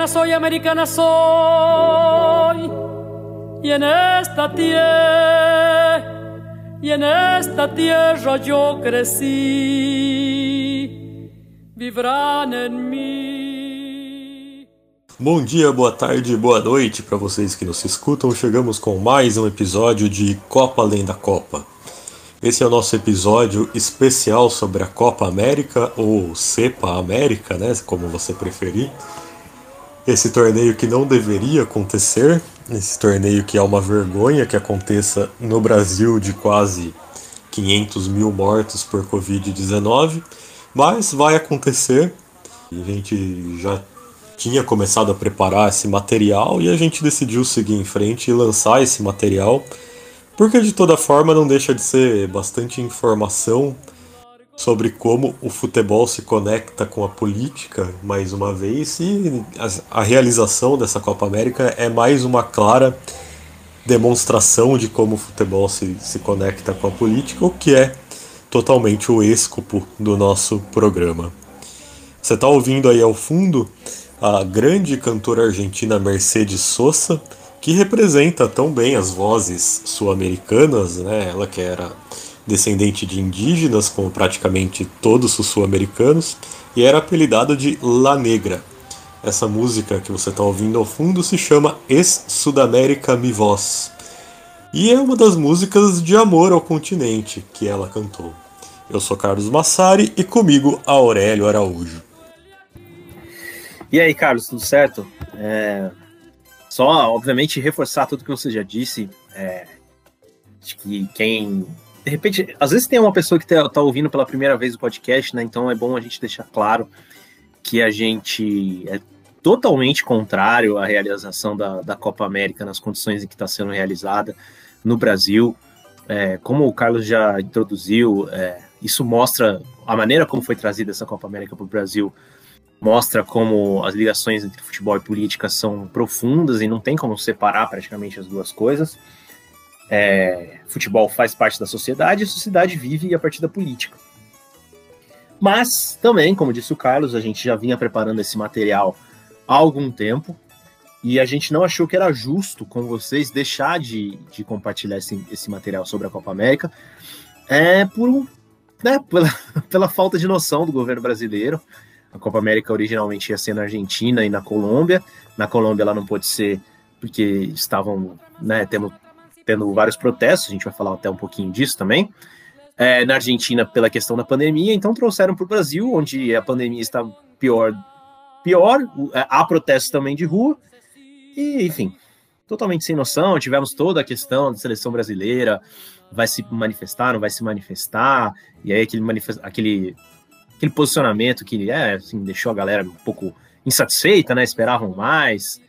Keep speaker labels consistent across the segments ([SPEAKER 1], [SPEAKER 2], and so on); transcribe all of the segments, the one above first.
[SPEAKER 1] Americana soy, americana soy. Y en esta tierra, y en esta tierra yo crecí. Vivrán en mí.
[SPEAKER 2] Bom dia, boa tarde, boa noite para vocês que nos escutam. Chegamos com mais um episódio de Copa Além da Copa. Esse é o nosso episódio especial sobre a Copa América ou Cepa América, né, como você preferir esse torneio que não deveria acontecer, esse torneio que é uma vergonha que aconteça no Brasil de quase 500 mil mortos por Covid-19, mas vai acontecer. A gente já tinha começado a preparar esse material e a gente decidiu seguir em frente e lançar esse material, porque de toda forma não deixa de ser bastante informação sobre como o futebol se conecta com a política, mais uma vez, e a, realização dessa Copa América é mais uma clara demonstração de como o futebol se, se conecta com a política, o que é totalmente o escopo do nosso programa. Você está ouvindo aí ao fundo a grande cantora argentina Mercedes Sosa, que representa tão bem as vozes sul-americanas, né? Ela que era descendente de indígenas, como praticamente todos os sul-americanos, e era apelidada de La Negra. Essa música que você está ouvindo ao fundo se chama Es Sudamérica Mi Voz. E é uma das músicas de amor ao continente que ela cantou. Eu sou Carlos Massari e comigo Aurélio Araújo.
[SPEAKER 3] E aí, Carlos, tudo certo? É... Só, obviamente, reforçar tudo que você já disse. É... Acho que quem de repente, às vezes tem uma pessoa que tá, tá, ouvindo pela primeira vez o podcast, né? Então é bom a gente deixar claro que a gente é totalmente contrário à realização da, da Copa América nas condições em que está sendo realizada no Brasil. É, como o Carlos já introduziu, é, isso mostra a maneira como foi trazida essa Copa América para o Brasil, mostra como as ligações entre futebol e política são profundas e não tem como separar praticamente as duas coisas. É, futebol faz parte da sociedade, a sociedade vive a partir da política. Mas também, como disse o Carlos, a gente já vinha preparando esse material há algum tempo e a gente não achou que era justo com vocês deixar de, de compartilhar esse, esse material sobre a Copa América é, por, né, pela, pela falta de noção do governo brasileiro. A Copa América originalmente ia ser na Argentina e na Colômbia. Na Colômbia ela não pôde ser porque estavam né, tendo tendo vários protestos, a gente vai falar até um pouquinho disso também. É, na Argentina, pela questão da pandemia, então trouxeram para o Brasil, onde a pandemia está pior, pior, é, há protestos também de rua, e enfim, totalmente sem noção. Tivemos toda a questão da seleção brasileira, vai se manifestar, não vai se manifestar, e aí aquele, aquele, aquele posicionamento que é, assim, deixou a galera um pouco insatisfeita, né? Esperavam mais.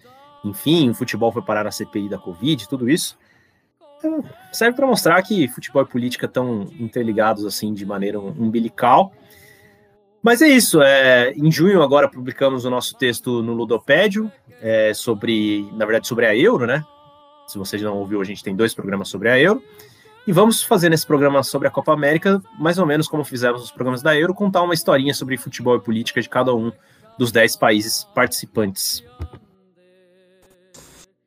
[SPEAKER 3] Enfim, o futebol foi parar na CPI da Covid, tudo isso serve para mostrar que futebol e política estão interligados assim de maneira umbilical. Mas é isso. É, em junho agora publicamos o nosso texto no Ludopédio é, sobre, na verdade, sobre a Euro, né? Se vocês não ouviu, a gente tem dois programas sobre a Euro. E vamos fazer nesse programa sobre a Copa América, mais ou menos como fizemos nos programas da Euro, contar uma historinha sobre futebol e política de cada um dos dez países participantes.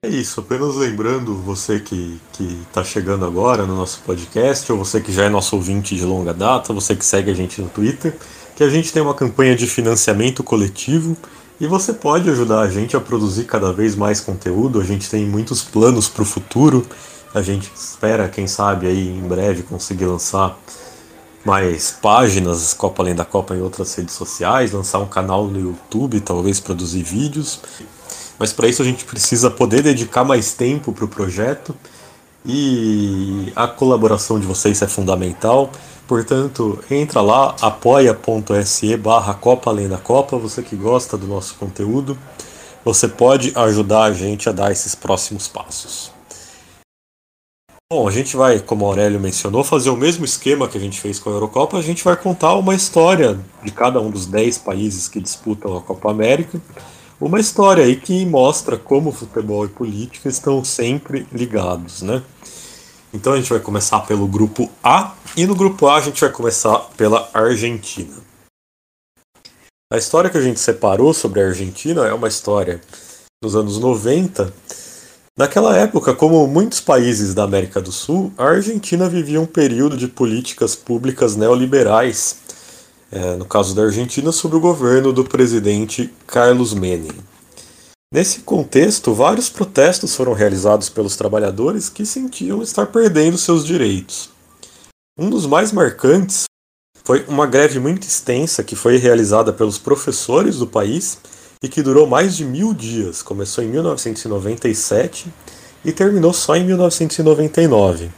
[SPEAKER 2] É isso, apenas lembrando você que está chegando agora no nosso podcast, ou você que já é nosso ouvinte de longa data, você que segue a gente no Twitter, que a gente tem uma campanha de financiamento coletivo e você pode ajudar a gente a produzir cada vez mais conteúdo. A gente tem muitos planos para o futuro, a gente espera, quem sabe, aí em breve conseguir lançar mais páginas Copa Além da Copa em outras redes sociais, lançar um canal no YouTube, talvez produzir vídeos. Mas para isso a gente precisa poder dedicar mais tempo para o projeto e a colaboração de vocês é fundamental. Portanto, entra lá, apoia.se barra Copa Além da Copa, você que gosta do nosso conteúdo, você pode ajudar a gente a dar esses próximos passos. Bom, a gente vai, como o Aurélio mencionou, fazer o mesmo esquema que a gente fez com a Eurocopa. A gente vai contar uma história de cada um dos 10 países que disputam a Copa América. Uma história aí que mostra como futebol e política estão sempre ligados, né? Então a gente vai começar pelo grupo A e no grupo A a gente vai começar pela Argentina. A história que a gente separou sobre a Argentina é uma história dos anos 90. Naquela época, como muitos países da América do Sul, a Argentina vivia um período de políticas públicas neoliberais, é, no caso da Argentina, sob o governo do presidente Carlos Menem. Nesse contexto, vários protestos foram realizados pelos trabalhadores que sentiam estar perdendo seus direitos. Um dos mais marcantes foi uma greve muito extensa que foi realizada pelos professores do país e que durou mais de mil dias. Começou em 1997 e terminou só em 1999.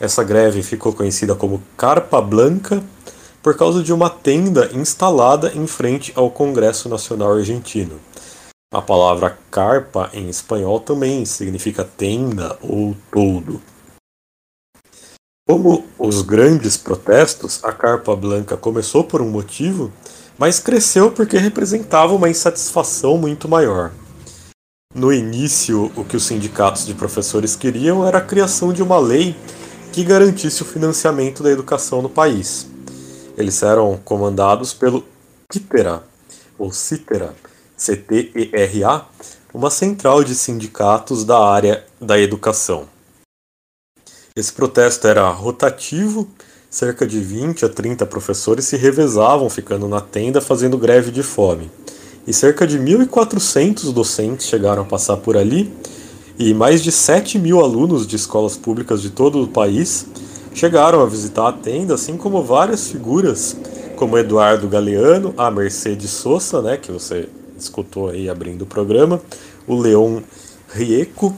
[SPEAKER 2] Essa greve ficou conhecida como Carpa Blanca por causa de uma tenda instalada em frente ao Congresso Nacional Argentino. A palavra carpa em espanhol também significa tenda ou toldo. Como os grandes protestos, a carpa blanca começou por um motivo, mas cresceu porque representava uma insatisfação muito maior. No início, o que os sindicatos de professores queriam era a criação de uma lei que garantisse o financiamento da educação no país. Eles eram comandados pelo CITERA, ou CITERA, CTERA, uma central de sindicatos da área da educação. Esse protesto era rotativo, cerca de 20 a 30 professores se revezavam ficando na tenda fazendo greve de fome. E cerca de 1.400 docentes chegaram a passar por ali, e mais de 7 mil alunos de escolas públicas de todo o país chegaram a visitar a tenda, assim como várias figuras, como Eduardo Galeano, a Mercedes Sosa, né, que você escutou aí abrindo o programa, o Leon Rieco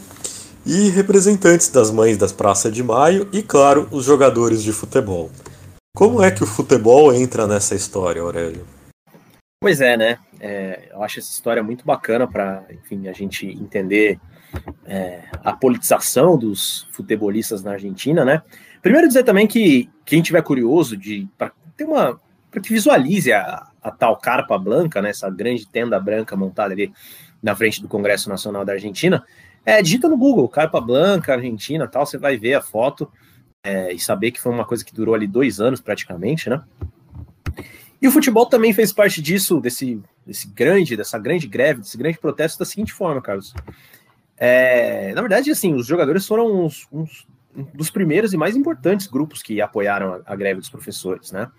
[SPEAKER 2] e representantes das mães das Praças de Maio e, claro, os jogadores de futebol. Como é que o futebol entra nessa história, Aurélio?
[SPEAKER 3] Pois é, né? É, eu acho essa história muito bacana para, enfim, a gente entender é, a politização dos futebolistas na Argentina, né? Primeiro dizer também que quem tiver curioso de para ter uma para que visualize a, a tal carpa branca, né, essa grande tenda branca montada ali na frente do Congresso Nacional da Argentina, é, digita no Google, carpa branca, Argentina, tal, você vai ver a foto é, e saber que foi uma coisa que durou ali dois anos praticamente, né? E o futebol também fez parte disso, desse, desse grande, dessa grande greve, desse grande protesto da seguinte forma, Carlos. É, na verdade, assim, os jogadores foram uns, uns, um dos primeiros e mais importantes grupos que apoiaram a, a greve dos professores, né?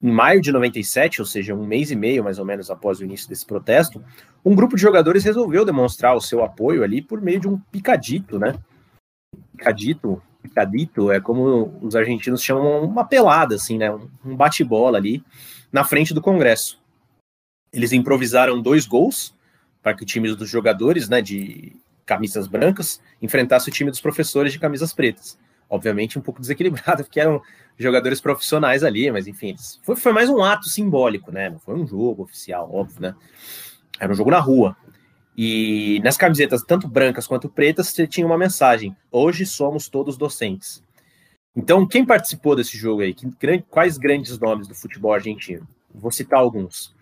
[SPEAKER 3] Em maio de 97, ou seja, um mês e meio mais ou menos após o início desse protesto, um grupo de jogadores resolveu demonstrar o seu apoio ali por meio de um picadito, né? Picadito, picadito é como os argentinos chamam uma pelada, assim, né? Um bate-bola ali na frente do Congresso. Eles improvisaram dois gols para que o time dos jogadores, né, de camisas brancas, enfrentasse o time dos professores de camisas pretas obviamente um pouco desequilibrada, porque eram jogadores profissionais ali, mas enfim, foi, foi mais um ato simbólico, né? Não foi um jogo oficial, óbvio, né? Era um jogo na rua. E nas camisetas, tanto brancas quanto pretas, tinha uma mensagem: hoje somos todos docentes. Então, quem participou desse jogo aí? Que, quais grandes nomes do futebol argentino? Vou citar alguns.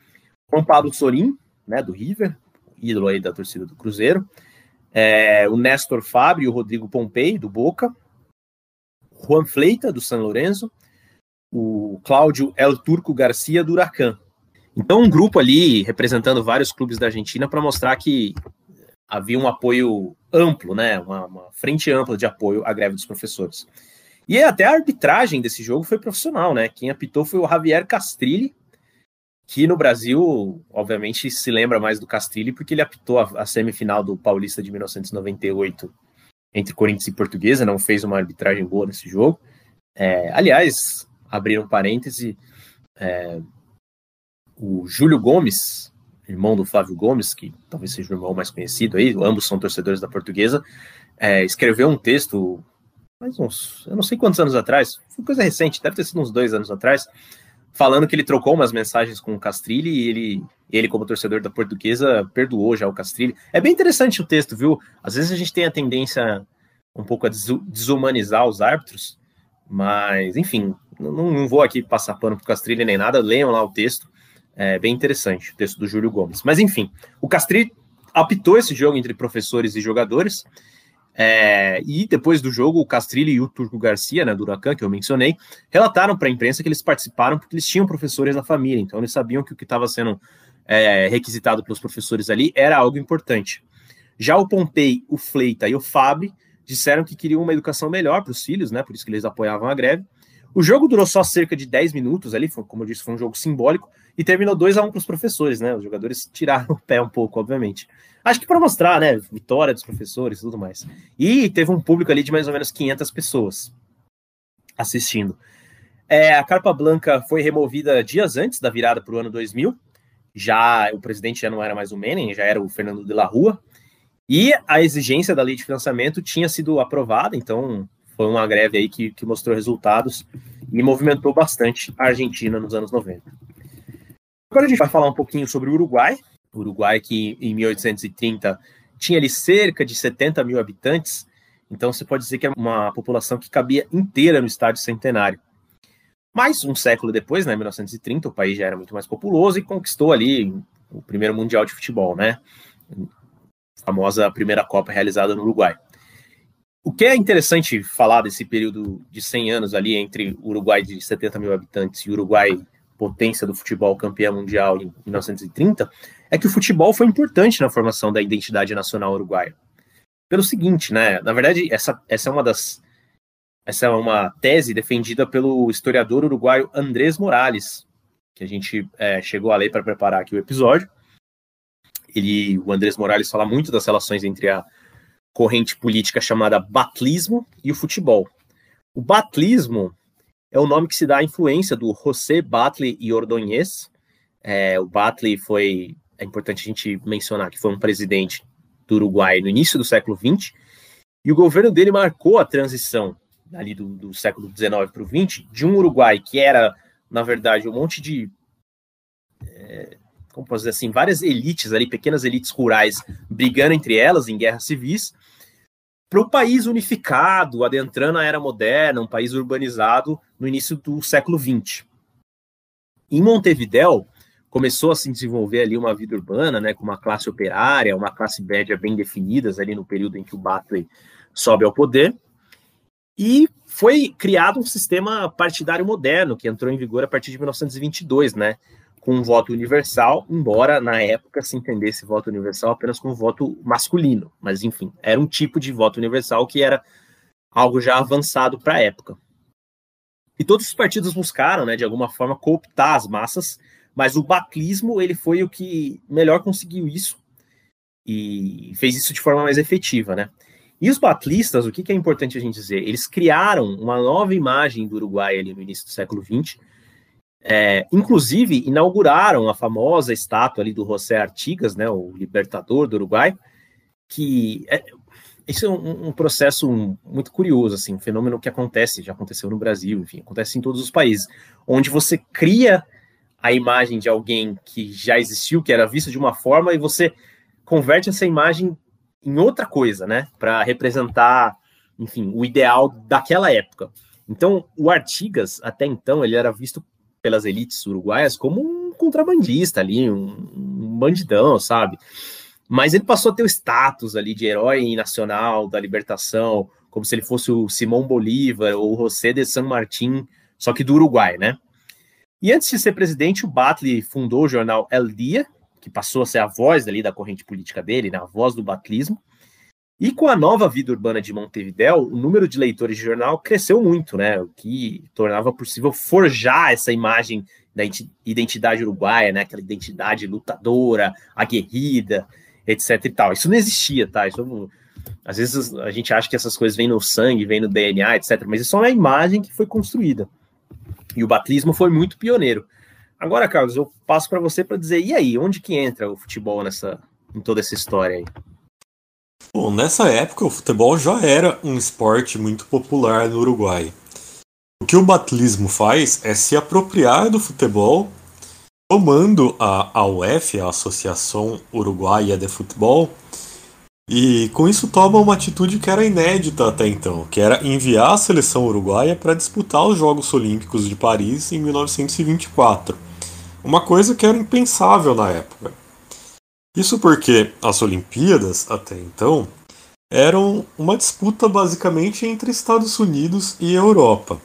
[SPEAKER 3] Juan Pablo Sorin, né, do River, ídolo aí da torcida do Cruzeiro. É, o Néstor Fábio e o Rodrigo Pompei, do Boca. Juan Fleita, do San Lorenzo, o Cláudio El Turco Garcia, do Huracan. Então, um grupo ali representando vários clubes da Argentina para mostrar que havia um apoio amplo, né, uma, uma, frente ampla de apoio à greve dos professores. E até a arbitragem desse jogo foi profissional, né? Quem apitou foi o Javier Castrilli, que no Brasil, obviamente, se lembra mais do Castrilli porque ele apitou a, a semifinal do Paulista de 1998 entre Corinthians e Portuguesa, não fez uma arbitragem boa nesse jogo. É, aliás, abriram um parêntese, é, o Júlio Gomes, irmão do Flávio Gomes, que talvez seja o irmão mais conhecido aí, ambos são torcedores da portuguesa, é, escreveu um texto, mais uns, eu não sei quantos anos atrás, foi coisa recente, deve ter sido uns dois anos atrás, falando que ele trocou umas mensagens com o Castrilli e ele, ele como torcedor da portuguesa, perdoou já o Castrilli. É bem interessante o texto, viu? Às vezes a gente tem a tendência um pouco a desumanizar os árbitros, mas, enfim, não, não vou aqui passar pano pro Castrilli nem nada, leiam lá o texto, é bem interessante, o texto do Júlio Gomes. Mas, enfim, o Castrilli apitou esse jogo entre professores e jogadores, é, e depois do jogo, o Castrilli e o Turco Garcia, né, do Huracan, que eu mencionei, relataram para a imprensa que eles participaram porque eles tinham professores na família, então eles sabiam que o que estava sendo é, requisitado pelos professores ali era algo importante. Já o Pompei, o Fleita e o Fábio disseram que queriam uma educação melhor para os filhos, né, por isso que eles apoiavam a greve. O jogo durou só cerca de 10 minutos ali, foi, como eu disse, foi um jogo simbólico, e terminou 2 a 1 um para os professores, né? Os jogadores tiraram o pé um pouco, obviamente. Acho que para mostrar, né, vitória dos professores e tudo mais. E teve um público ali de mais ou menos 500 pessoas assistindo. É, a Carpa Blanca foi removida dias antes da virada para o ano 2000. Já o presidente já não era mais o Menem, já era o Fernando de la Rua. E a exigência da lei de financiamento tinha sido aprovada, então foi uma greve aí que, que mostrou resultados e movimentou bastante a Argentina nos anos 90. Agora a gente vai falar um pouquinho sobre o Uruguai. O Uruguai que em 1830 tinha ali cerca de 70 mil habitantes, então você pode dizer que é uma população que cabia inteira no estádio centenário. Mas um século depois, né, 1930, o país já era muito mais populoso e conquistou ali o primeiro mundial de futebol, né? A famosa primeira Copa realizada no Uruguai. O que é interessante falar desse período de 100 anos ali entre Uruguai de 70 mil habitantes e Uruguai potência do futebol campeão mundial em 1930 é que o futebol foi importante na formação da identidade nacional uruguaia. Pelo seguinte, né? Na verdade, essa, essa é uma das essa é uma tese defendida pelo historiador uruguaio Andrés Morales, que a gente é, chegou a ler para preparar aqui o episódio. Ele, o Andrés Morales fala muito das relações entre a corrente política chamada batlismo e o futebol. O batlismo é o nome que se dá à influência do José Batlle e Ordonez. É, o Batlle foi, é importante a gente mencionar que foi um presidente do Uruguai no início do século XX, e o governo dele marcou a transição ali do, do século XIX para o XX de um Uruguai que era, na verdade, um monte de é, como posso dizer assim, várias elites ali, pequenas elites rurais brigando entre elas em guerras civis, para o país unificado, adentrando a era moderna, um país urbanizado no início do século XX. Em Montevidéu, começou a se desenvolver ali uma vida urbana, né, com uma classe operária, uma classe média bem definidas ali no período em que o Batley sobe ao poder, e foi criado um sistema partidário moderno que entrou em vigor a partir de 1922, né, com um voto universal, embora na época se entendesse voto universal apenas como voto masculino, mas enfim, era um tipo de voto universal que era algo já avançado para a época. E todos os partidos buscaram, né, de alguma forma, cooptar as massas, mas o batlismo ele foi o que melhor conseguiu isso e fez isso de forma mais efetiva, né? E os batlistas, o que, que é importante a gente dizer? Eles criaram uma nova imagem do Uruguai ali no início do século XX, é, inclusive, inauguraram a famosa estátua ali do José Artigas, né, o libertador do Uruguai, que é, isso é um, um, processo muito curioso, assim, um fenômeno que acontece, já aconteceu no Brasil, enfim, acontece em todos os países, onde você cria a imagem de alguém que já existiu, que era visto de uma forma, e você converte essa imagem em outra coisa, né, para representar, enfim, o ideal daquela época. Então, o Artigas, até então, ele era visto pelas elites uruguaias como um contrabandista ali, um, um bandidão, sabe? Mas ele passou a ter o status ali de herói nacional da libertação, como se ele fosse o Simão Bolívar ou o José de San Martín, só que do Uruguai, né? E antes de ser presidente, o Batlle fundou o jornal El Dia, que passou a ser a voz ali da corrente política dele, né, a voz do batlismo. E com a nova vida urbana de Montevidéu, o número de leitores de jornal cresceu muito, né? O que tornava possível forjar essa imagem da identidade uruguaia, né? Aquela identidade lutadora, aguerrida, etc e tal. Isso não existia, tá? Isso, às vezes a gente acha que essas coisas vêm no sangue, vêm no DNA, etc. Mas isso é uma imagem que foi construída. E o batlismo foi muito pioneiro. Agora, Carlos, eu passo para você para dizer, e aí, onde que entra o futebol nessa, em toda essa história aí?
[SPEAKER 2] Bom, nessa época o futebol já era um esporte muito popular no Uruguai. O que o batlismo faz é se apropriar do futebol, tomando a AUF, a Associação Uruguaia de Futebol, e com isso toma uma atitude que era inédita até então, que era enviar a seleção uruguaia para disputar os Jogos Olímpicos de Paris em 1924. Uma coisa que era impensável na época. Isso porque as Olimpíadas, até então, eram uma disputa basicamente entre Estados Unidos e Europa.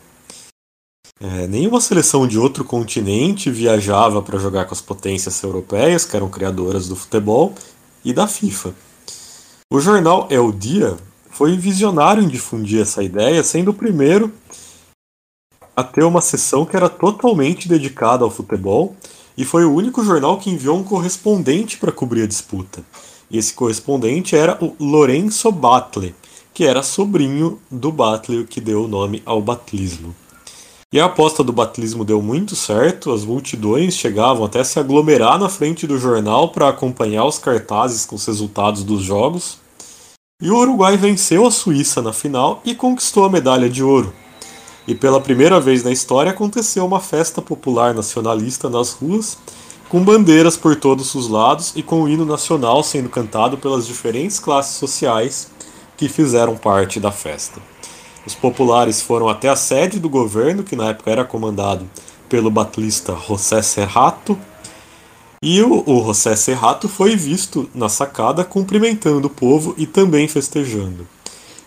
[SPEAKER 2] É, nenhuma seleção de outro continente viajava para jogar com as potências europeias, que eram criadoras do futebol, e da FIFA. O jornal El Dia foi visionário em difundir essa ideia, sendo o primeiro a ter uma sessão que era totalmente dedicada ao futebol e foi o único jornal que enviou um correspondente para cobrir a disputa. Esse correspondente era o Lorenzo Batle, que era sobrinho do Batle, que deu o nome ao batlismo. E a aposta do batlismo deu muito certo, as multidões chegavam até se aglomerar na frente do jornal para acompanhar os cartazes com os resultados dos jogos. E o Uruguai venceu a Suíça na final e conquistou a medalha de ouro. E pela primeira vez na história aconteceu uma festa popular nacionalista nas ruas, com bandeiras por todos os lados e com o hino nacional sendo cantado pelas diferentes classes sociais que fizeram parte da festa. Os populares foram até a sede do governo, que na época era comandado pelo batlista José Serrato, e o, o José Serrato foi visto na sacada cumprimentando o povo e também festejando.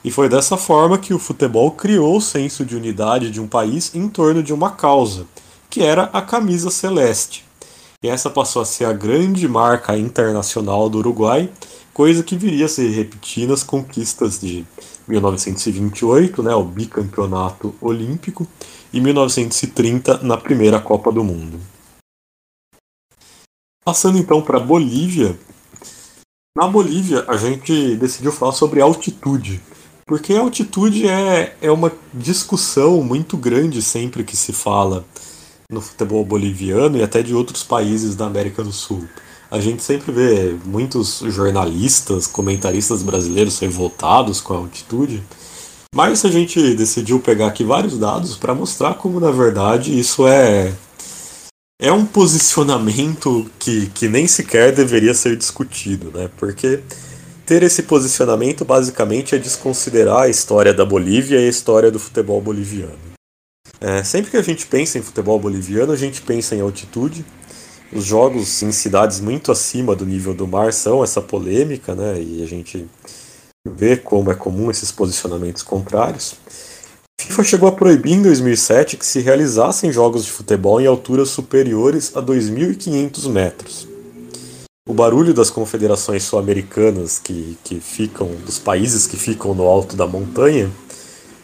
[SPEAKER 2] E foi dessa forma que o futebol criou o senso de unidade de um país em torno de uma causa, que era a camisa celeste. E essa passou a ser a grande marca internacional do Uruguai, coisa que viria a se repetir nas conquistas de 1928, né, o bicampeonato olímpico, e 1930 na primeira Copa do Mundo. Passando então para Bolívia, na Bolívia a gente decidiu falar sobre altitude, porque a altitude é, é uma discussão muito grande sempre que se fala no futebol boliviano e até de outros países da América do Sul a gente sempre vê muitos jornalistas, comentaristas brasileiros revoltados com a altitude, mas a gente decidiu pegar aqui vários dados para mostrar como, na verdade, isso é é um posicionamento que, que nem sequer deveria ser discutido, né? Porque ter esse posicionamento basicamente é desconsiderar a história da Bolívia e a história do futebol boliviano. É, sempre que a gente pensa em futebol boliviano, a gente pensa em altitude, os jogos em cidades muito acima do nível do mar são essa polêmica, né? E a gente vê como é comum esses posicionamentos contrários. A FIFA chegou a proibir em 2007 que se realizassem jogos de futebol em alturas superiores a 2.500 metros. O barulho das confederações sul-americanas que, que ficam, dos países que ficam no alto da montanha,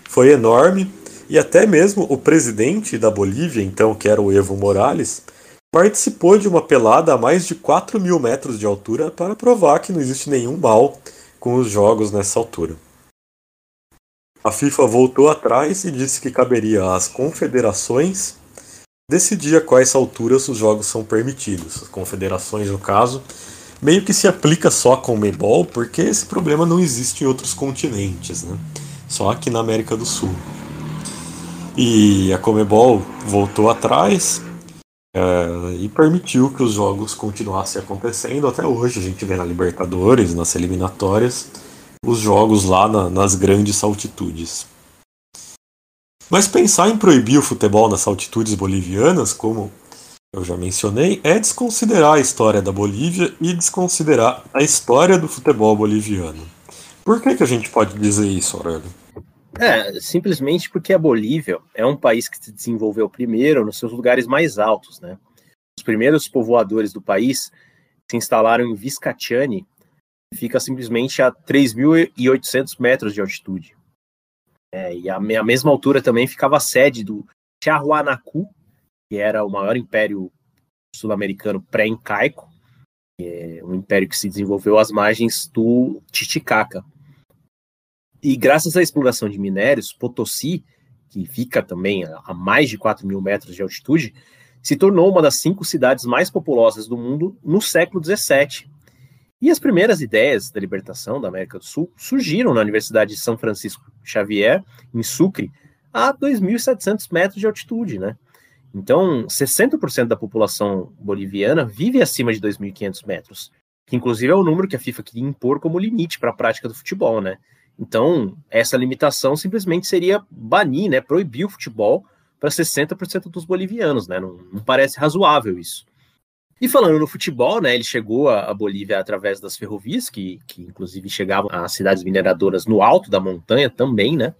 [SPEAKER 2] foi enorme e até mesmo o presidente da Bolívia, então, que era o Evo Morales, participou de uma pelada a mais de 4 mil metros de altura para provar que não existe nenhum mal com os jogos nessa altura. A FIFA voltou atrás e disse que caberia às confederações decidir a quais alturas os jogos são permitidos. As confederações, no caso, meio que se aplica só o Comebol, porque esse problema não existe em outros continentes, né? só aqui na América do Sul. E a Comebol voltou atrás, é, e permitiu que os jogos continuassem acontecendo até hoje. A gente vê na Libertadores, nas eliminatórias, os jogos lá na, nas grandes altitudes. Mas pensar em proibir o futebol nas altitudes bolivianas, como eu já mencionei, é desconsiderar a história da Bolívia e desconsiderar a história do futebol boliviano. Por que, que a gente pode dizer isso, Aurélio?
[SPEAKER 3] É, simplesmente porque a Bolívia é um país que se desenvolveu primeiro nos seus lugares mais altos, né? Os primeiros povoadores do país se instalaram em Viscachani, que fica simplesmente a 3.800 metros de altitude. É, e a, mesma altura também ficava a sede do Tiahuanacu, que era o maior império sul-americano pré-incaico, é um império que se desenvolveu às margens do Titicaca, e graças à exploração de minérios, Potosí, que fica também a mais de 4 mil metros de altitude, se tornou uma das cinco cidades mais populosas do mundo no século XVII. E as primeiras ideias da libertação da América do Sul surgiram na Universidade de São Francisco Xavier, em Sucre, a 2.700 metros de altitude, né? Então, 60% da população boliviana vive acima de 2.500 metros, que inclusive é o número que a FIFA queria impor como limite para a prática do futebol, né? Então, essa limitação simplesmente seria banir, né, proibir o futebol para 60% dos bolivianos, né? Não, não, parece razoável isso. E falando no futebol, né, ele chegou à Bolívia através das ferrovias, que, que inclusive chegavam às cidades mineradoras no alto da montanha também, né?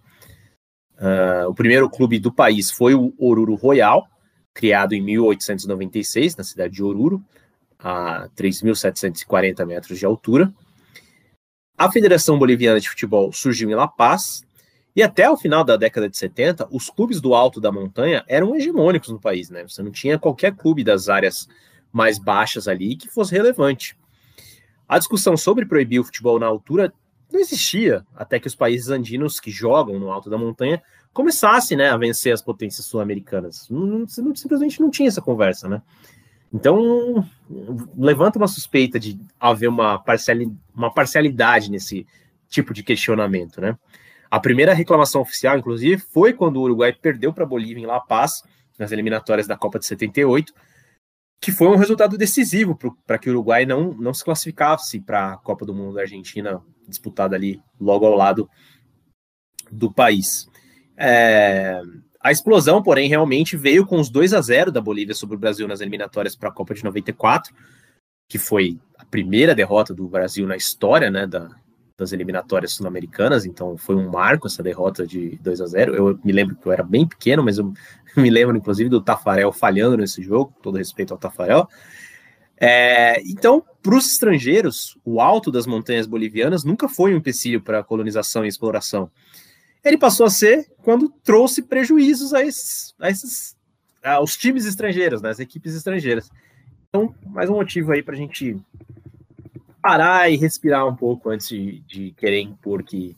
[SPEAKER 3] Uh, o primeiro clube do país foi o Oruro Royal, criado em 1896 na cidade de Oruro, a 3.740 metros de altura. A Federação Boliviana de Futebol surgiu em La Paz, e até o final da década de 70, os clubes do alto da montanha eram hegemônicos no país, né? Você não tinha qualquer clube das áreas mais baixas ali que fosse relevante. A discussão sobre proibir o futebol na altura não existia até que os países andinos que jogam no alto da montanha começassem né, a vencer as potências sul-americanas. Simplesmente não tinha essa conversa, né? Então, levanta uma suspeita de haver uma, uma parcialidade nesse tipo de questionamento, né? A primeira reclamação oficial, inclusive, foi quando o Uruguai perdeu para a Bolívia em La Paz, nas eliminatórias da Copa de 78, que foi um resultado decisivo para que o Uruguai não, não se classificasse para a Copa do Mundo da Argentina, disputada ali logo ao lado do país. É, a explosão, porém, realmente veio com os 2 a 0 da Bolívia sobre o Brasil nas eliminatórias para a Copa de 94, que foi a primeira derrota do Brasil na história né, da, das eliminatórias sul-americanas, então foi um marco essa derrota de 2 a 0 Eu me lembro que eu era bem pequeno, mas eu me lembro, inclusive, do Tafarel falhando nesse jogo, todo respeito ao Tafarel. É, então, para os estrangeiros, o alto das montanhas bolivianas nunca foi um empecilho para colonização e exploração ele passou a ser quando trouxe prejuízos a esses, a esses aos times estrangeiros, né, as equipes estrangeiras. Então, mais um motivo aí para a gente parar e respirar um pouco antes de, de querer impor que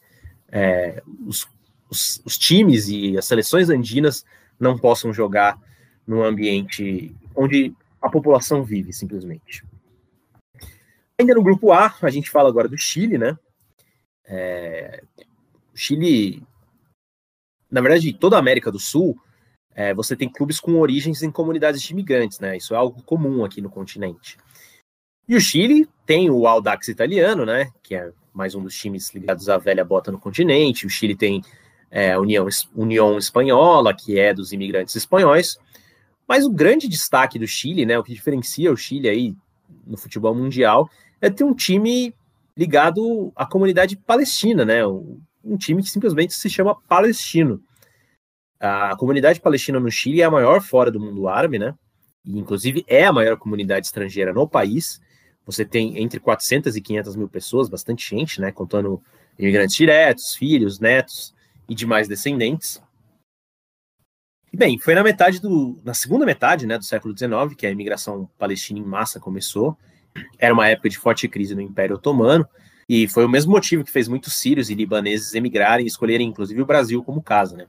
[SPEAKER 3] é, os, os, os, times e as seleções andinas não possam jogar no ambiente onde a população vive, simplesmente. Ainda no grupo A, a gente fala agora do Chile, né? É, o Chile na verdade, toda a América do Sul, é, você tem clubes com origens em comunidades de imigrantes, né? Isso é algo comum aqui no continente. E o Chile tem o Audax italiano, né? Que é mais um dos times ligados à velha bota no continente. O Chile tem é, a União, União Espanhola, que é dos imigrantes espanhóis. Mas o grande destaque do Chile, né? O que diferencia o Chile aí no futebol mundial é ter um time ligado à comunidade palestina, né? um time que simplesmente se chama Palestino. A comunidade palestina no Chile é a maior fora do mundo árabe, né? E, inclusive, é a maior comunidade estrangeira no país. Você tem entre 400 e 500 mil pessoas, bastante gente, né? Contando imigrantes diretos, filhos, netos e demais descendentes. E, bem, foi na metade do, na segunda metade, né, do século XIX que a imigração palestina em massa começou. Era uma época de forte crise no Império Otomano e foi o mesmo motivo que fez muitos sírios e libaneses emigrarem e escolherem, inclusive, o Brasil como casa, né?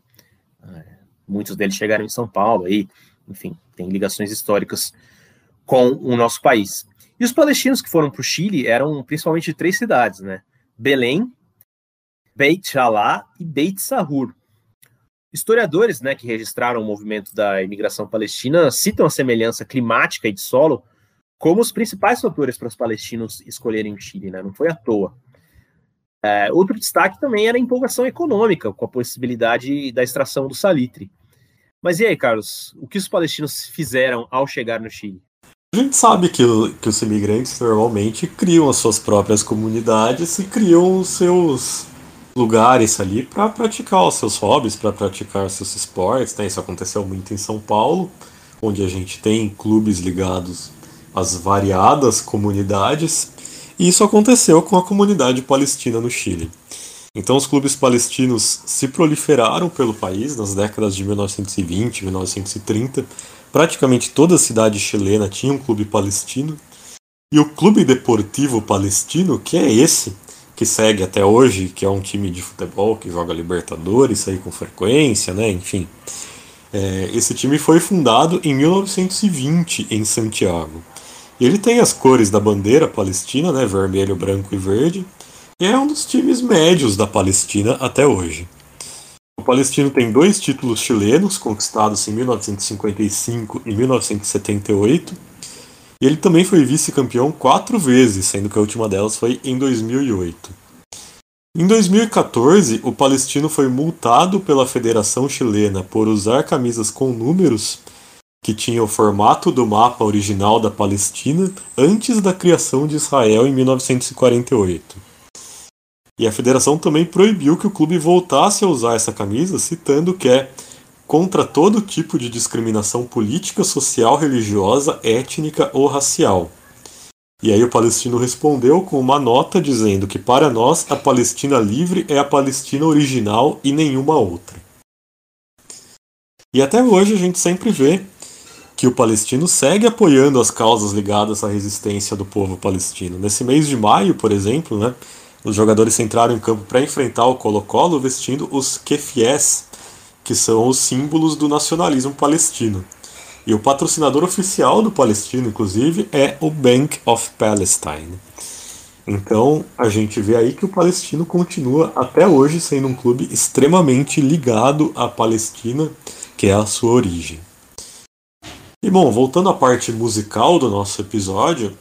[SPEAKER 3] É, muitos deles chegaram em São Paulo aí, enfim, tem ligações históricas com o nosso país. E os palestinos que foram para o Chile eram principalmente de três cidades, né? Belém, Beit Shalá e Beit Sahur. Historiadores né, que registraram o movimento da imigração palestina citam a semelhança climática e de solo como os principais fatores para os palestinos escolherem o Chile, né? Não foi à toa. É, outro destaque também era a empolgação econômica, com a possibilidade da extração do salitre. Mas e aí, Carlos, o que os palestinos fizeram ao chegar no Chile?
[SPEAKER 2] A gente sabe que, que os imigrantes normalmente criam as suas próprias comunidades e criam os seus lugares ali para praticar os seus hobbies, para praticar seus esportes. Né? Isso aconteceu muito em São Paulo, onde a gente tem clubes ligados as variadas comunidades, e isso aconteceu com a comunidade palestina no Chile. Então, os clubes palestinos se proliferaram pelo país nas décadas de 1920 e 1930. Praticamente toda cidade chilena tinha um clube palestino. E o Clube Deportivo Palestino, que é esse, que segue até hoje, que é um time de futebol que joga Libertadores aí com frequência, né? Enfim. É, esse time foi fundado em 1920 em Santiago. Ele tem as cores da bandeira palestina, né, vermelho, branco e verde, e é um dos times médios da Palestina até hoje. O Palestino tem dois títulos chilenos conquistados em 1955 e 1978, e ele também foi vice-campeão quatro vezes, sendo que a última delas foi em 2008. Em 2014, o palestino foi multado pela Federação Chilena por usar camisas com números que tinham o formato do mapa original da Palestina antes da criação de Israel em 1948. E a federação também proibiu que o clube voltasse a usar essa camisa, citando que é contra todo tipo de discriminação política, social, religiosa, étnica ou racial. E aí o palestino respondeu com uma nota dizendo que para nós a Palestina livre é a Palestina original e nenhuma outra. E até hoje a gente sempre vê que o palestino segue apoiando as causas ligadas à resistência do povo palestino. Nesse mês de maio, por exemplo, né, os jogadores entraram em campo para enfrentar o Colo-Colo vestindo os kefiés, que são os símbolos do nacionalismo palestino. E o patrocinador oficial do Palestino, inclusive, é o Bank of Palestine. Então a gente vê aí que o Palestino continua até hoje sendo um clube extremamente ligado à Palestina, que é a sua origem. E bom, voltando à parte musical do nosso episódio,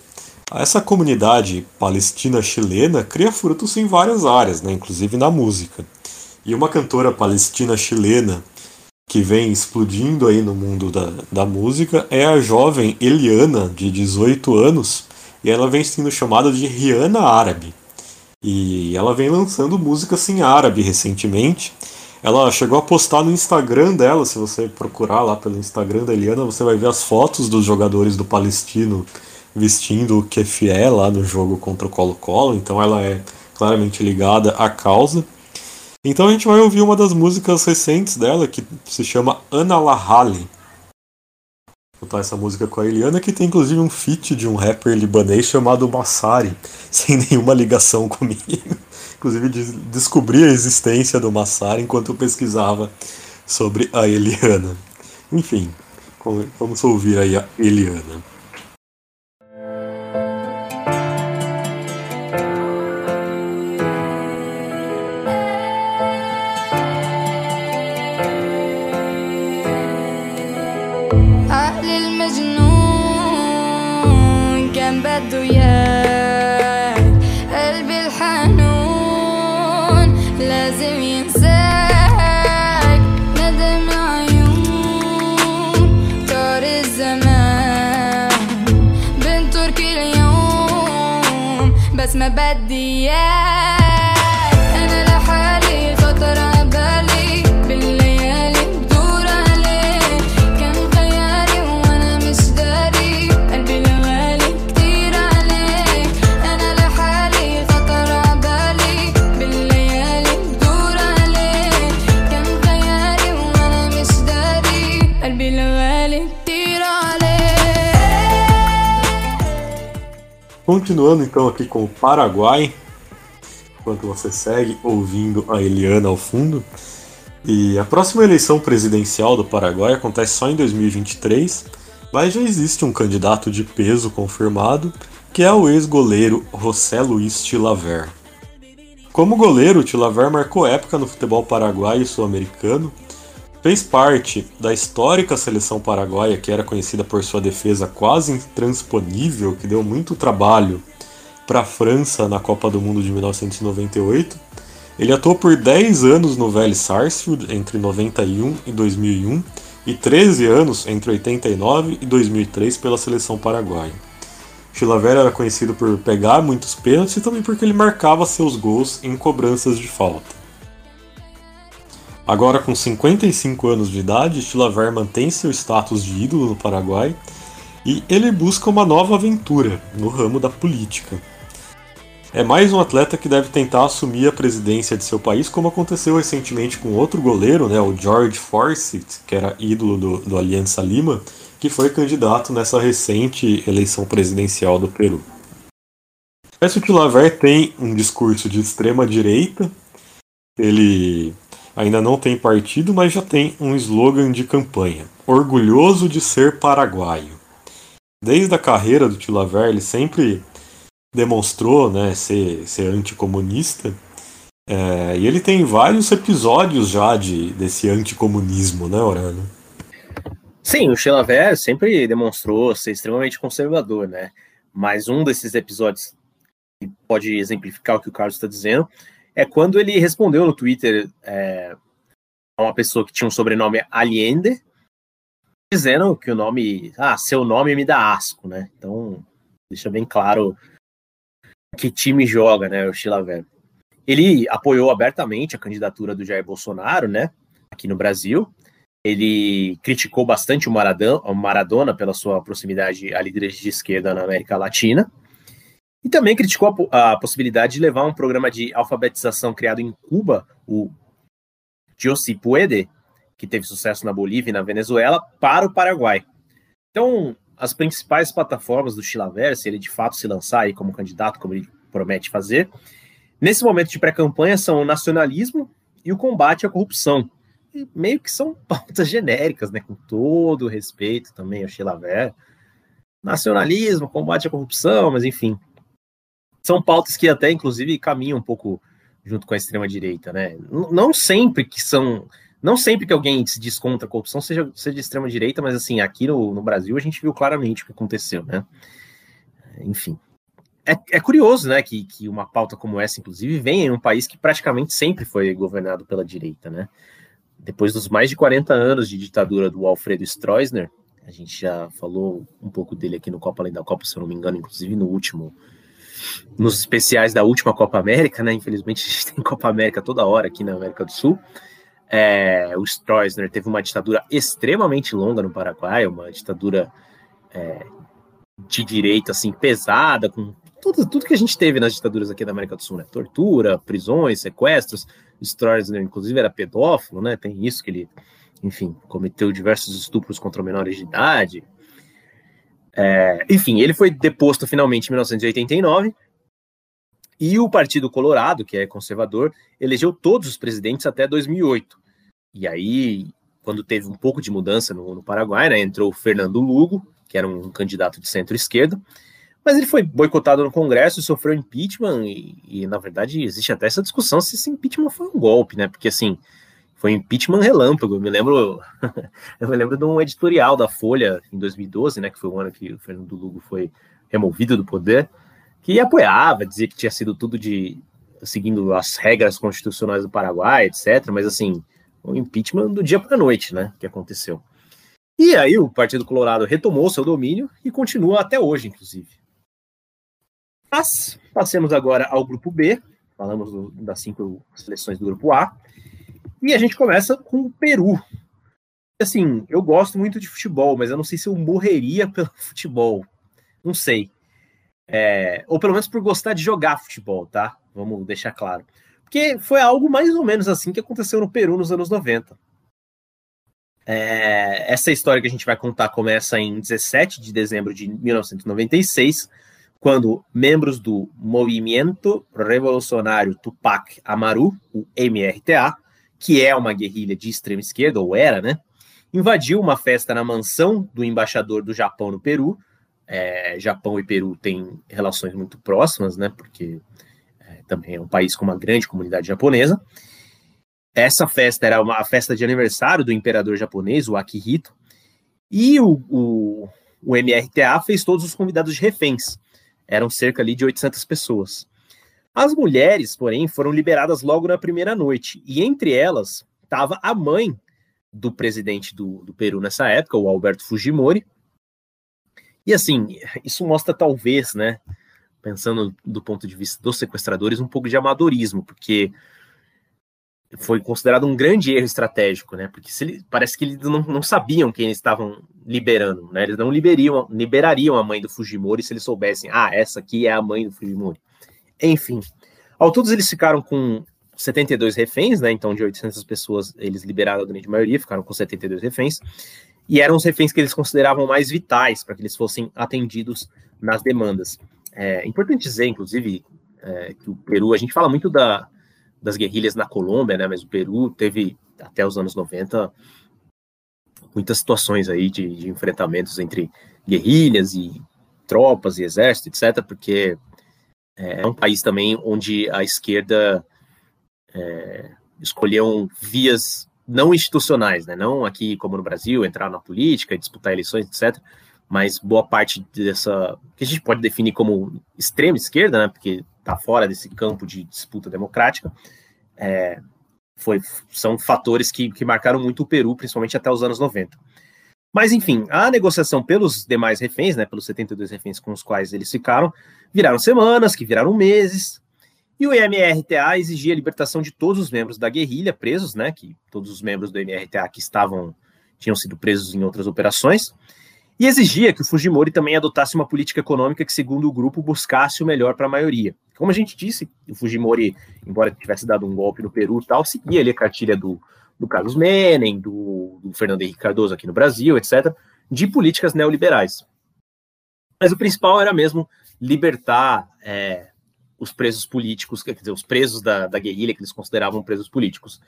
[SPEAKER 2] essa comunidade palestina-chilena cria frutos em várias áreas, né, inclusive na música. E uma cantora palestina-chilena que vem explodindo aí no mundo da, da música é a jovem Eliana, de 18 anos, e ela vem sendo chamada de Rihanna Árabe. E ela vem lançando músicas em árabe recentemente. Ela chegou a postar no Instagram dela, se você procurar lá pelo Instagram da Eliana, você vai ver as fotos dos jogadores do Palestino vestindo o Kefié lá no jogo contra o Colo-Colo, então ela é claramente ligada à causa. Então a gente vai ouvir uma das músicas recentes dela, que se chama Ana Lahali. Vou botar essa música com a Eliana, que tem inclusive um feat de um rapper libanês chamado Massari, sem nenhuma ligação comigo. inclusive descobri a existência do Massari enquanto eu pesquisava sobre a Eliana. Enfim, vamos ouvir aí a Eliana.
[SPEAKER 4] كان بدو ياك قلبي الحنون لازم ينساك. ندم عيون طار الزمان. بنترك اليوم بس ما بدي ياك
[SPEAKER 2] Continuando então aqui com o Paraguai, enquanto você segue ouvindo a Eliana ao fundo. E a próxima eleição presidencial do Paraguai acontece só em 2023, mas já existe um candidato de peso confirmado, que é o ex-goleiro José Luiz Tilaver. Como goleiro, Tilaver marcou época no futebol paraguaio e sul-americano, Fez parte da histórica seleção paraguaia, que era conhecida por sua defesa quase intransponível, que deu muito trabalho para a França na Copa do Mundo de 1998. Ele atuou por 10 anos no Vélez Sarsfield entre 91 e 2001 e 13 anos entre 89 e 2003 pela seleção paraguaia. Chilavera era conhecido por pegar muitos pênaltis e também porque ele marcava seus gols em cobranças de falta. Agora com 55 anos de idade, Chilaver mantém seu status de ídolo no Paraguai e ele busca uma nova aventura no ramo da política. É mais um atleta que deve tentar assumir a presidência de seu país, como aconteceu recentemente com outro goleiro, né, o George Forsyth, que era ídolo do, do Aliança Lima, que foi candidato nessa recente eleição presidencial do Peru. Parece que Laver tem um discurso de extrema direita, ele Ainda não tem partido, mas já tem um slogan de campanha: Orgulhoso de ser paraguaio. Desde a carreira do Tilaver, ele sempre demonstrou né, ser, ser anticomunista. É, e ele tem vários episódios já de, desse anticomunismo, né, Orano?
[SPEAKER 3] Sim, o Chilaver sempre demonstrou ser extremamente conservador, né? Mas um desses episódios que pode exemplificar o que o Carlos está dizendo é quando ele respondeu no Twitter é, a uma pessoa que tinha um sobrenome Allende, dizendo que o nome, ah, seu nome me dá asco, né? Então, deixa bem claro que time joga, né, o Chilaver. Ele apoiou abertamente a candidatura do Jair Bolsonaro, né, aqui no Brasil. Ele criticou bastante o Maradona, o Maradona pela sua proximidade a líderes de esquerda na América Latina. E também criticou a, a possibilidade de levar um programa de alfabetização criado em Cuba, o Yo Si Puede, que teve sucesso na Bolívia e na Venezuela, para o Paraguai. Então, as principais plataformas do Chilaver, se ele de fato se lançar aí como candidato, como ele promete fazer, nesse momento de pré-campanha são o nacionalismo e o combate à corrupção. E meio que são pautas genéricas, né? Com todo respeito também ao Chilaver. Nacionalismo, combate à corrupção, mas enfim. São pautas que até, inclusive, caminham um pouco junto com a extrema-direita, né? Não sempre que são não sempre que alguém se diz contra a corrupção seja, seja de extrema direita, mas assim, aqui no, no Brasil a gente viu claramente o que aconteceu, né? Enfim. É, é curioso, né, que, que uma pauta como essa, inclusive, venha em um país que praticamente sempre foi governado pela direita, né? Depois dos mais de 40 anos de ditadura do Alfredo Stroessner, a gente já falou um pouco dele aqui no Copa Além da Copa, se eu não me engano, inclusive no último, nos especiais da última Copa América, né? Infelizmente a gente tem Copa América toda hora aqui na América do Sul. É, o Stroessner teve uma ditadura extremamente longa no Paraguai, uma ditadura é, de direita assim pesada, com tudo, tudo que a gente teve nas ditaduras aqui da América do Sul, né? Tortura, prisões, sequestros. O Stroessner, inclusive, era pedófilo, né? Tem isso que ele, enfim, cometeu diversos estupros contra menores de idade. É, enfim, ele foi deposto finalmente em 1989 e o Partido Colorado, que é conservador, elegeu todos os presidentes até 2008. E aí, quando teve um pouco de mudança no, no Paraguai, né, entrou o Fernando Lugo, que era um candidato de centro-esquerda, mas ele foi boicotado no Congresso, sofreu impeachment, e, e, na verdade existe até essa discussão se esse impeachment foi um golpe, né? Porque assim, foi impeachment relâmpago. Eu me lembro, eu me lembro de um editorial da Folha em 2012, né? Que foi o ano que o Fernando Lugo foi removido do poder que apoiava, dizia que tinha sido tudo de seguindo as regras constitucionais do Paraguai, etc. Mas assim, o impeachment do dia para a noite, né? Que aconteceu. E aí o Partido Colorado retomou seu domínio e continua até hoje, inclusive. Mas passemos agora ao grupo B. Falamos do, das cinco seleções do grupo A. E a gente começa com o Peru. Assim, eu gosto muito de futebol, mas eu não sei se eu morreria pelo futebol. Não sei. É, ou pelo menos por gostar de jogar futebol, tá? Vamos deixar claro. Porque foi algo mais ou menos assim que aconteceu no Peru nos anos 90. É, essa história que a gente vai contar começa em 17 de dezembro de 1996, quando membros do Movimento Revolucionário Tupac Amaru, o MRTA, que é uma guerrilha de extrema esquerda, ou era, né? Invadiu uma festa na mansão do embaixador do Japão no Peru, é, Japão e Peru têm relações muito próximas, né? Porque é, também é um país com uma grande comunidade japonesa. Essa festa era uma festa de aniversário do imperador japonês, o Akihito, e o, o, o MRTA fez todos os convidados de reféns. Eram cerca ali de 800 pessoas. As mulheres, porém, foram liberadas logo na primeira noite, e entre elas estava a mãe do presidente do, do Peru nessa época, o Alberto Fujimori, e assim, isso mostra talvez, né, pensando do ponto de vista dos sequestradores, um pouco de amadorismo, porque foi considerado um grande erro estratégico, né? Porque ele, parece que eles não, não sabiam quem eles estavam liberando, né? Eles não liberiam, liberariam a mãe do Fujimori se eles soubessem, ah, essa aqui é a mãe do Fujimori. Enfim, ao todos eles ficaram com 72 reféns, né? Então, de 800 pessoas, eles liberaram a grande maioria, ficaram com 72 reféns e eram os reféns que eles consideravam mais vitais para que eles fossem atendidos nas demandas. É importante dizer, inclusive, é, que o Peru, a gente fala muito da, das guerrilhas na Colômbia, né? Mas o Peru teve até os anos 90 muitas situações aí de, de enfrentamentos entre guerrilhas e tropas e exército, etc., porque é um país também onde a esquerda é, escolheu vias não institucionais, né? não aqui como no Brasil, entrar na política, disputar eleições, etc., mas boa parte dessa, que a gente pode definir como extrema esquerda, né? porque está fora desse campo de disputa democrática, é, foi, são fatores que, que marcaram muito o Peru, principalmente até os anos 90. Mas, enfim, a negociação pelos demais reféns, né, pelos 72 reféns com os quais eles ficaram, viraram semanas, que viraram meses, e o MRTA exigia a libertação de todos os membros da guerrilha presos, né, que todos os membros do MRTA que estavam tinham sido presos em outras operações, e exigia que o Fujimori também adotasse uma política econômica que, segundo o grupo, buscasse o melhor para a maioria. Como a gente disse, o Fujimori, embora tivesse dado um golpe no Peru e tal, seguia ali a cartilha do, do Carlos Menem, do, do Fernando Henrique Cardoso aqui no Brasil, etc., de políticas neoliberais. Mas o principal era mesmo libertar é, os presos políticos, quer dizer, os presos da, da guerrilha que eles consideravam presos políticos.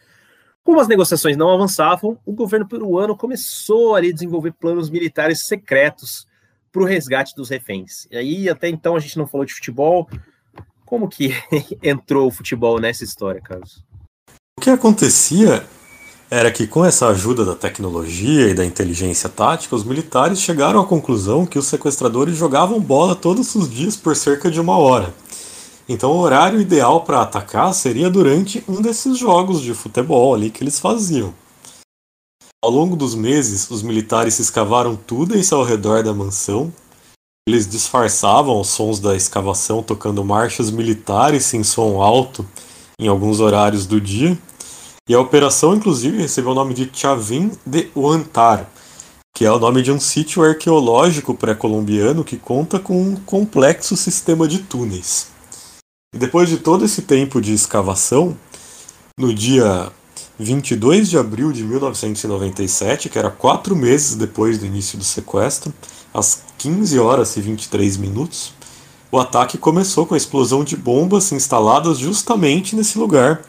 [SPEAKER 3] Como as negociações não avançavam, o governo peruano começou a desenvolver planos militares secretos para o resgate dos reféns. E aí, até então, a gente não falou de futebol. Como que entrou o futebol nessa história, Carlos?
[SPEAKER 2] O que acontecia era que, com essa ajuda da tecnologia e da inteligência tática, os militares chegaram à conclusão que os sequestradores jogavam bola todos os dias por cerca de uma hora. Então, o horário ideal para atacar seria durante um desses jogos de futebol ali que eles faziam. Ao longo dos meses, os militares escavaram túneis ao redor da mansão. Eles disfarçavam os sons da escavação tocando marchas militares em som alto em alguns horários do dia. E a operação, inclusive, recebeu o nome de Chavin de Huantar, que é o nome de um sítio arqueológico pré-colombiano que conta com um complexo sistema de túneis. E depois de todo esse tempo de escavação, no dia 22 de abril de 1997, que era quatro meses depois do início do sequestro, às 15 horas e 23 minutos, o ataque começou com a explosão de bombas instaladas justamente nesse lugar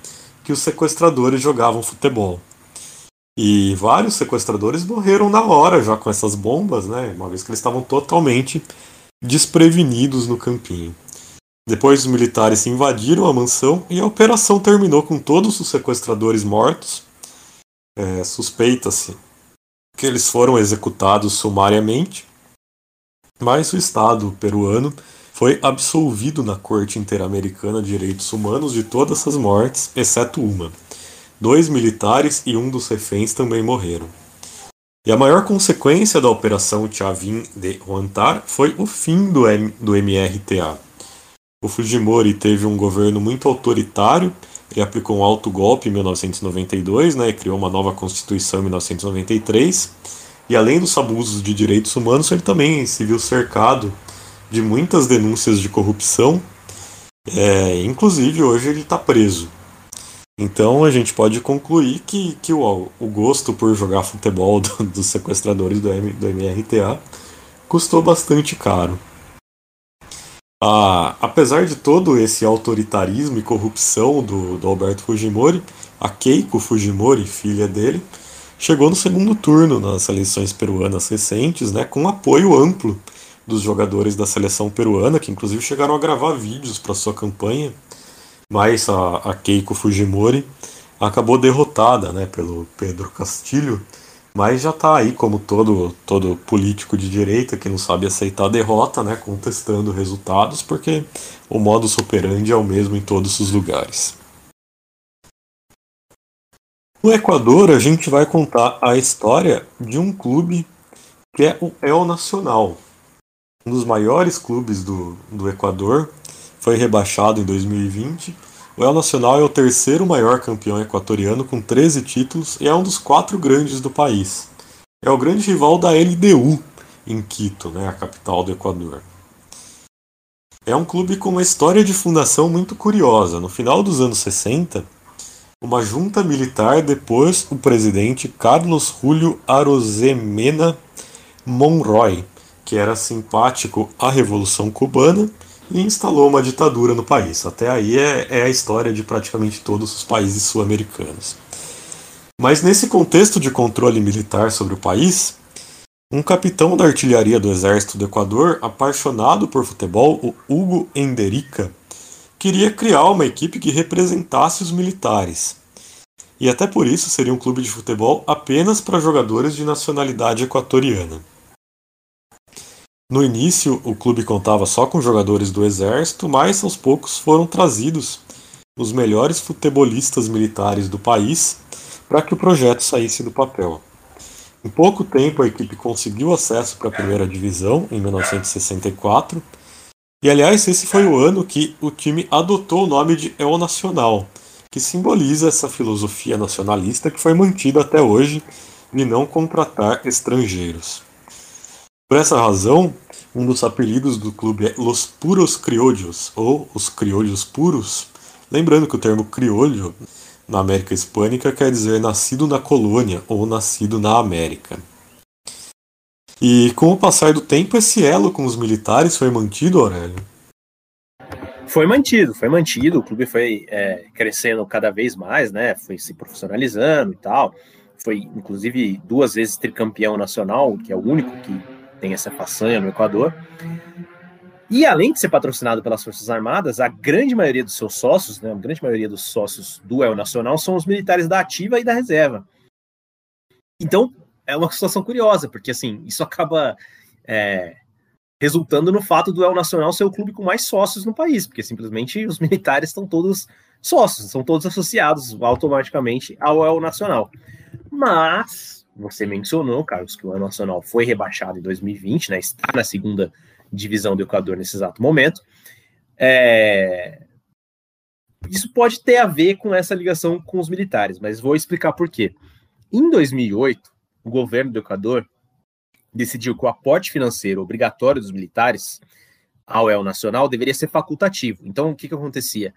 [SPEAKER 2] que os sequestradores jogavam futebol. E vários sequestradores morreram na hora já com essas bombas, né? Uma vez que eles estavam totalmente desprevenidos no campinho. Depois os militares invadiram a mansão e a operação terminou com todos os sequestradores mortos. É, Suspeita-se que eles foram executados sumariamente, mas o Estado peruano foi absolvido na Corte Interamericana de Direitos Humanos de todas essas mortes, exceto uma. Dois militares e um dos reféns também morreram. E a maior consequência da Operação Chavin de Huantar foi o fim do, M do MRTA. O Fujimori teve um governo muito autoritário, ele aplicou um alto golpe em 1992, né, criou uma nova constituição em 1993, e além dos abusos de direitos humanos, ele também se viu cercado de muitas denúncias de corrupção, é, inclusive hoje ele está preso. Então a gente pode concluir que, que o, o gosto por jogar futebol do, dos sequestradores do, M, do MRTA custou bastante caro. Ah, apesar de todo esse autoritarismo e corrupção do, do Alberto Fujimori, a Keiko Fujimori, filha dele, chegou no segundo turno nas eleições peruanas recentes, né, com apoio amplo dos jogadores da seleção peruana, que inclusive chegaram a gravar vídeos para sua campanha, mas a, a Keiko Fujimori acabou derrotada né, pelo Pedro Castilho, mas já está aí como todo, todo político de direita que não sabe aceitar a derrota, né, contestando resultados, porque o modus operandi é o mesmo em todos os lugares. No Equador, a gente vai contar a história de um clube que é o El Nacional, um dos maiores clubes do, do Equador, foi rebaixado em 2020 o El Nacional é o terceiro maior campeão equatoriano com 13 títulos e é um dos quatro grandes do país. É o grande rival da LDU em Quito, né, a capital do Equador. É um clube com uma história de fundação muito curiosa. No final dos anos 60, uma junta militar depôs o presidente Carlos Julio Arosemena Monroy, que era simpático à Revolução Cubana e instalou uma ditadura no país. Até aí é, é a história de praticamente todos os países sul-americanos. Mas nesse contexto de controle militar sobre o país, um capitão da artilharia do exército do Equador, apaixonado por futebol, o Hugo Enderica, queria criar uma equipe que representasse os militares. E até por isso seria um clube de futebol apenas para jogadores de nacionalidade equatoriana. No início, o clube contava só com jogadores do exército, mas aos poucos foram trazidos os melhores futebolistas militares do país para que o projeto saísse do papel. Em pouco tempo, a equipe conseguiu acesso para a primeira divisão, em 1964, e aliás, esse foi o ano que o time adotou o nome de El Nacional, que simboliza essa filosofia nacionalista que foi mantida até hoje de não contratar estrangeiros. Por essa razão, um dos apelidos do clube é Los Puros Criollos, ou os Criollos Puros, lembrando que o termo criolho na América Hispânica quer dizer nascido na colônia ou nascido na América. E com o passar do tempo, esse elo com os militares foi mantido, Aurélio?
[SPEAKER 3] Foi mantido, foi mantido. O clube foi é, crescendo cada vez mais, né? Foi se profissionalizando e tal. Foi, inclusive, duas vezes tricampeão nacional, que é o único que tem essa façanha no Equador. E além de ser patrocinado pelas Forças Armadas, a grande maioria dos seus sócios, né, a grande maioria dos sócios do El Nacional são os militares da ativa e da reserva. Então, é uma situação curiosa, porque assim, isso acaba é, resultando no fato do El Nacional ser o clube com mais sócios no país, porque simplesmente os militares estão todos sócios, são todos associados automaticamente ao El Nacional. Mas você mencionou, Carlos, que o Nacional foi rebaixado em 2020, né? Está na segunda divisão do Equador nesse exato momento. É... Isso pode ter a ver com essa ligação com os militares, mas vou explicar por quê. Em 2008, o governo do Equador decidiu que o aporte financeiro obrigatório dos militares ao El Nacional deveria ser facultativo. Então, o que, que acontecia?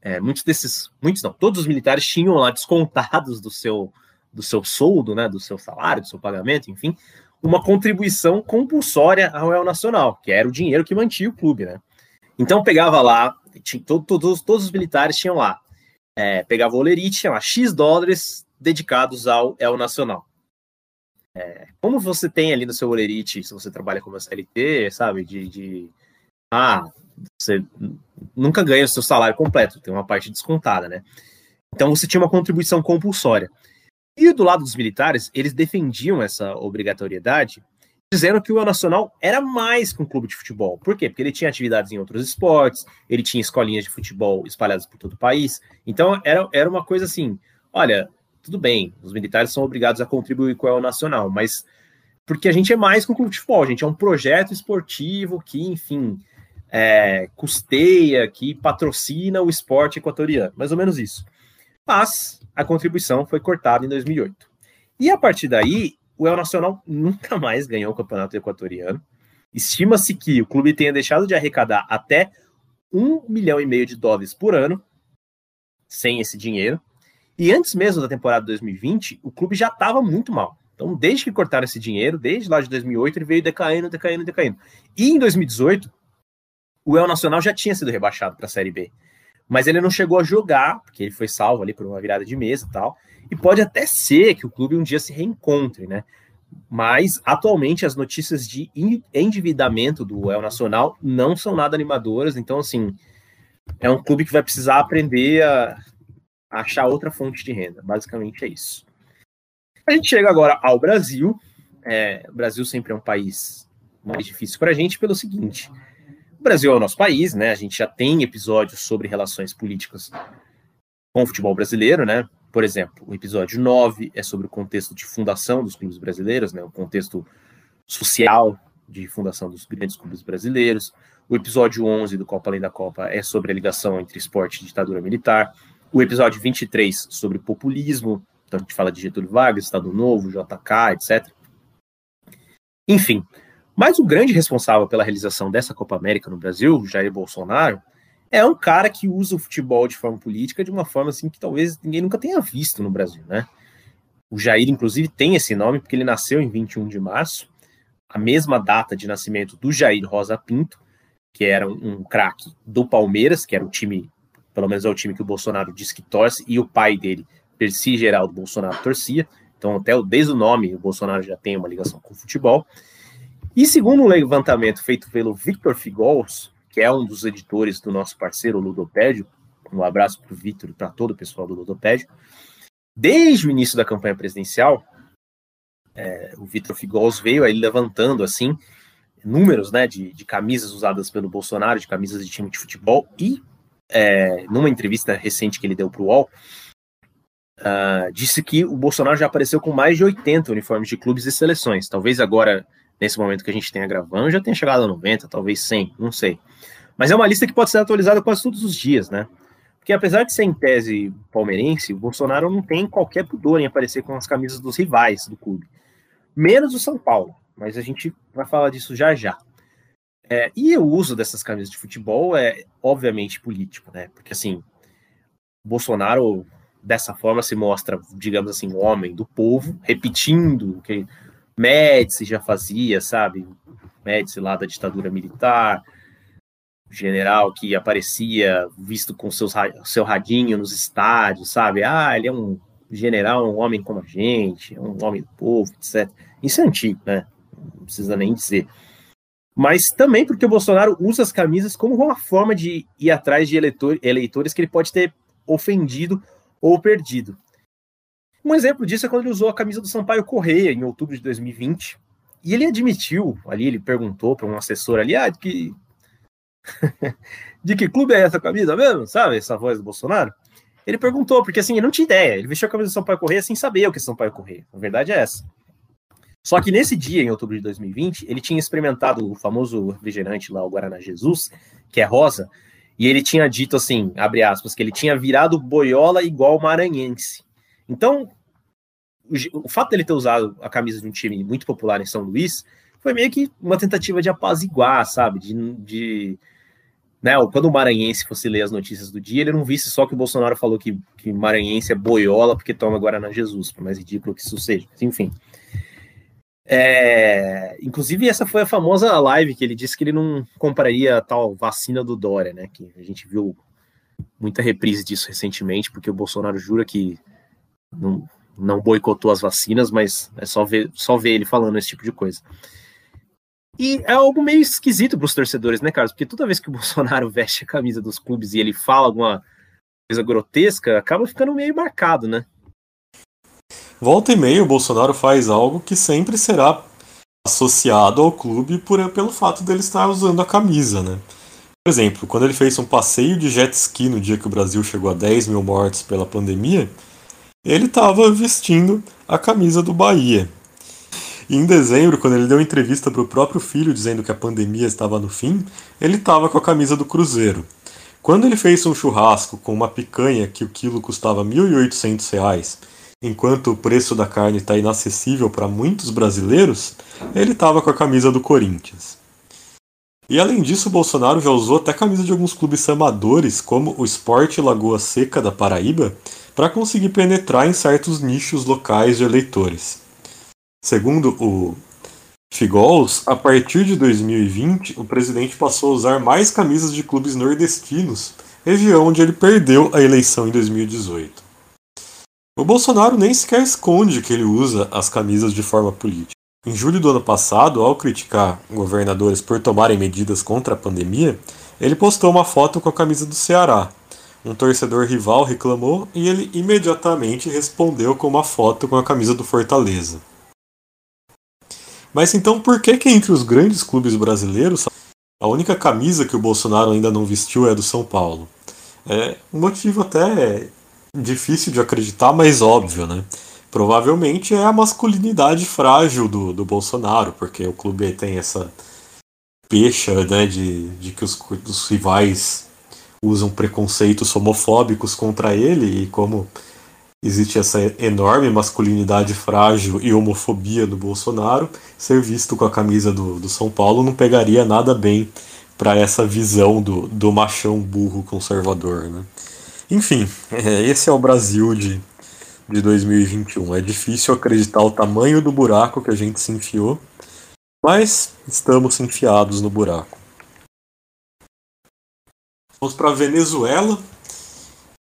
[SPEAKER 3] É, muitos desses, muitos não, todos os militares tinham lá descontados do seu, do seu soldo, né, do seu salário, do seu pagamento, enfim, uma contribuição compulsória ao El Nacional, que era o dinheiro que mantinha o clube, né? Então pegava lá, tinha, todo, todos, todos os militares tinham lá, é, pegava o olerite, tinha lá X dólares dedicados ao El Nacional. É, como você tem ali no seu olerite, se você trabalha como SLT, sabe, de, de ah, você nunca ganha o seu salário completo, tem uma parte descontada, né? Então você tinha uma contribuição compulsória. E do lado dos militares, eles defendiam essa obrigatoriedade, dizendo que o Nacional era mais que um clube de futebol. Por quê? Porque ele tinha atividades em outros esportes, ele tinha escolinhas de futebol espalhadas por todo o país. Então era, era uma coisa assim: olha, tudo bem, os militares são obrigados a contribuir com o nacional, mas porque a gente é mais que um clube de futebol, a gente é um projeto esportivo que, enfim, é, custeia, que patrocina o esporte equatoriano, mais ou menos isso. Mas a contribuição foi cortada em 2008. E a partir daí, o El Nacional nunca mais ganhou o campeonato equatoriano. Estima-se que o clube tenha deixado de arrecadar até um milhão e meio de dólares por ano sem esse dinheiro. E antes mesmo da temporada 2020, o clube já estava muito mal. Então, desde que cortaram esse dinheiro, desde lá de 2008, ele veio decaindo, decaindo, decaindo. E em 2018, o El Nacional já tinha sido rebaixado para a Série B. Mas ele não chegou a jogar, porque ele foi salvo ali por uma virada de mesa e tal. E pode até ser que o clube um dia se reencontre, né? Mas atualmente as notícias de endividamento do El Nacional não são nada animadoras. Então, assim, é um clube que vai precisar aprender a achar outra fonte de renda. Basicamente é isso. A gente chega agora ao Brasil. É, o Brasil sempre é um país mais difícil para a gente pelo seguinte: Brasil é o nosso país, né? A gente já tem episódios sobre relações políticas com o futebol brasileiro, né? Por exemplo, o episódio 9 é sobre o contexto de fundação dos clubes brasileiros, né? O contexto social de fundação dos grandes clubes brasileiros. O episódio 11 do Copa Além da Copa é sobre a ligação entre esporte e ditadura militar o episódio 23 sobre populismo, então a gente fala de Getúlio Vargas, Estado Novo, JK, etc. Enfim, mas o grande responsável pela realização dessa Copa América no Brasil, Jair Bolsonaro, é um cara que usa o futebol de forma política de uma forma assim que talvez ninguém nunca tenha visto no Brasil, né? O Jair, inclusive, tem esse nome porque ele nasceu em 21 de março, a mesma data de nascimento do Jair Rosa Pinto, que era um, craque do Palmeiras, que era o time, pelo menos é o time que o Bolsonaro diz que torce, e o pai dele, Percy Geraldo Bolsonaro, torcia. Então, até o- desde o nome, o Bolsonaro já tem uma ligação com o futebol. E segundo um levantamento feito pelo Victor Figols, que é um dos editores do nosso parceiro Ludopédio, um abraço para o Victor e para todo o pessoal do Ludopédio, desde o início da campanha presidencial, é, o Victor Figols veio aí levantando assim números né, de, de camisas usadas pelo Bolsonaro, de camisas de time de futebol, e é, numa entrevista recente que ele deu para o UOL, ah, disse que o Bolsonaro já apareceu com mais de 80 uniformes de clubes e seleções. Talvez agora, nesse momento que a gente tenha gravando, já tenha chegado a 90, talvez 100, não sei. Mas é uma lista que pode ser atualizada quase todos os dias, né? Porque apesar de ser em tese palmeirense, o Bolsonaro não tem qualquer pudor em aparecer com as camisas dos rivais do clube. Menos o São Paulo, mas a gente vai falar disso já já. É, e o uso dessas camisas de futebol é obviamente político, né? Porque assim, Bolsonaro dessa forma se mostra, digamos assim, homem do povo, repetindo o que Médici já fazia, sabe? Médici lá da ditadura militar, general que aparecia visto com seus, seu radinho nos estádios, sabe? Ah, ele é um general, um homem como a gente, um homem do povo, etc. Isso é antigo, né? Não precisa nem dizer. Mas também porque o Bolsonaro usa as camisas como uma forma de ir atrás de eleitor, eleitores que ele pode ter ofendido ou perdido. Um exemplo disso é quando ele usou a camisa do Sampaio Correia em outubro de 2020. E ele admitiu, ali ele perguntou para um assessor ali, ah, de que de que clube é essa camisa mesmo? Sabe, essa voz do Bolsonaro? Ele perguntou, porque assim, ele não tinha ideia. Ele vestiu a camisa do Sampaio Correia sem saber o que é Sampaio Correia. A verdade é essa. Só que nesse dia, em outubro de 2020, ele tinha experimentado o famoso refrigerante lá, o Guaraná Jesus, que é rosa, e ele tinha dito assim, abre aspas, que ele tinha virado boiola igual maranhense. Então, o, fato dele ter usado a camisa de um time muito popular em São Luís foi meio que uma tentativa de apaziguar, sabe? De, de né, quando o maranhense fosse ler as notícias do dia, ele não visse só que o Bolsonaro falou que, que maranhense é boiola porque toma Guaraná Jesus, por mais ridículo que isso seja. Enfim. É, inclusive, essa foi a famosa live que ele disse que ele não compraria a tal vacina do Dória, né? Que a gente viu muita reprise disso recentemente, porque o Bolsonaro jura que não, não boicotou as vacinas, mas é só ver, só ver ele falando esse tipo de coisa. E é algo meio esquisito para os torcedores, né, Carlos? Porque toda vez que o Bolsonaro veste a camisa dos clubes e ele fala alguma coisa grotesca, acaba ficando meio marcado, né?
[SPEAKER 2] Volta e meia, o Bolsonaro faz algo que sempre será associado ao clube por, pelo fato dele estar usando a camisa, né? Por exemplo, quando ele fez um passeio de jet ski no dia que o Brasil chegou a 10 mil mortes pela pandemia, ele estava vestindo a camisa do Bahia. E em dezembro, quando ele deu entrevista para o próprio filho dizendo que a pandemia estava no fim, ele estava com a camisa do Cruzeiro. Quando ele fez um churrasco com uma picanha que o quilo custava 1.800 reais, enquanto o preço da carne está inacessível para muitos brasileiros, ele estava com a camisa do Corinthians. E além disso, Bolsonaro já usou até camisa de alguns clubes amadores, como o Sport Lagoa Seca da Paraíba, para conseguir penetrar em certos nichos locais de eleitores. Segundo o Figols, a partir de 2020, o presidente passou a usar mais camisas de clubes nordestinos, região onde ele perdeu a eleição em 2018. O Bolsonaro nem sequer esconde que ele usa as camisas de forma política. Em julho do ano passado, ao criticar governadores por tomarem medidas contra a pandemia, ele postou uma foto com a camisa do Ceará. Um torcedor rival reclamou e ele imediatamente respondeu com uma foto com a camisa do Fortaleza. Mas então por que que entre os grandes clubes brasileiros a única camisa que o Bolsonaro ainda não vestiu é a do São Paulo? É um motivo até difícil de acreditar, mas óbvio, né? Provavelmente é a masculinidade frágil do, do Bolsonaro, porque o clube tem essa pecha né, de, de que os, os rivais usam preconceitos homofóbicos contra ele, e como existe essa enorme masculinidade frágil e homofobia do Bolsonaro, ser visto com a camisa do, do São Paulo não pegaria nada bem para essa visão do, do machão burro conservador. Né? Enfim, é, esse é o Brasil de, de 2021. É difícil acreditar o tamanho do buraco que a gente se enfiou, mas estamos enfiados no buraco. Vamos para a Venezuela.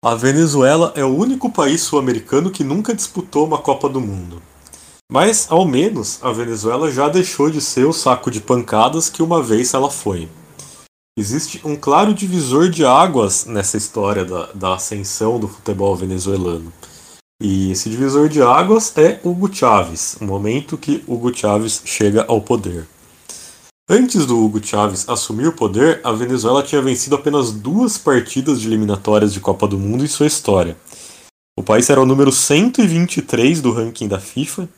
[SPEAKER 2] A Venezuela é o único país sul-americano que nunca disputou uma Copa do Mundo. Mas, ao menos, a Venezuela já deixou de ser o saco de pancadas que uma vez ela foi. Existe um claro divisor de águas nessa história da, da ascensão do futebol venezuelano. E esse divisor de águas é Hugo Chávez, o momento que Hugo Chávez chega ao poder. Antes do Hugo Chávez assumir o poder, a Venezuela tinha vencido apenas duas partidas de eliminatórias de Copa do Mundo em sua história. O país era o número 123 do ranking da FIFA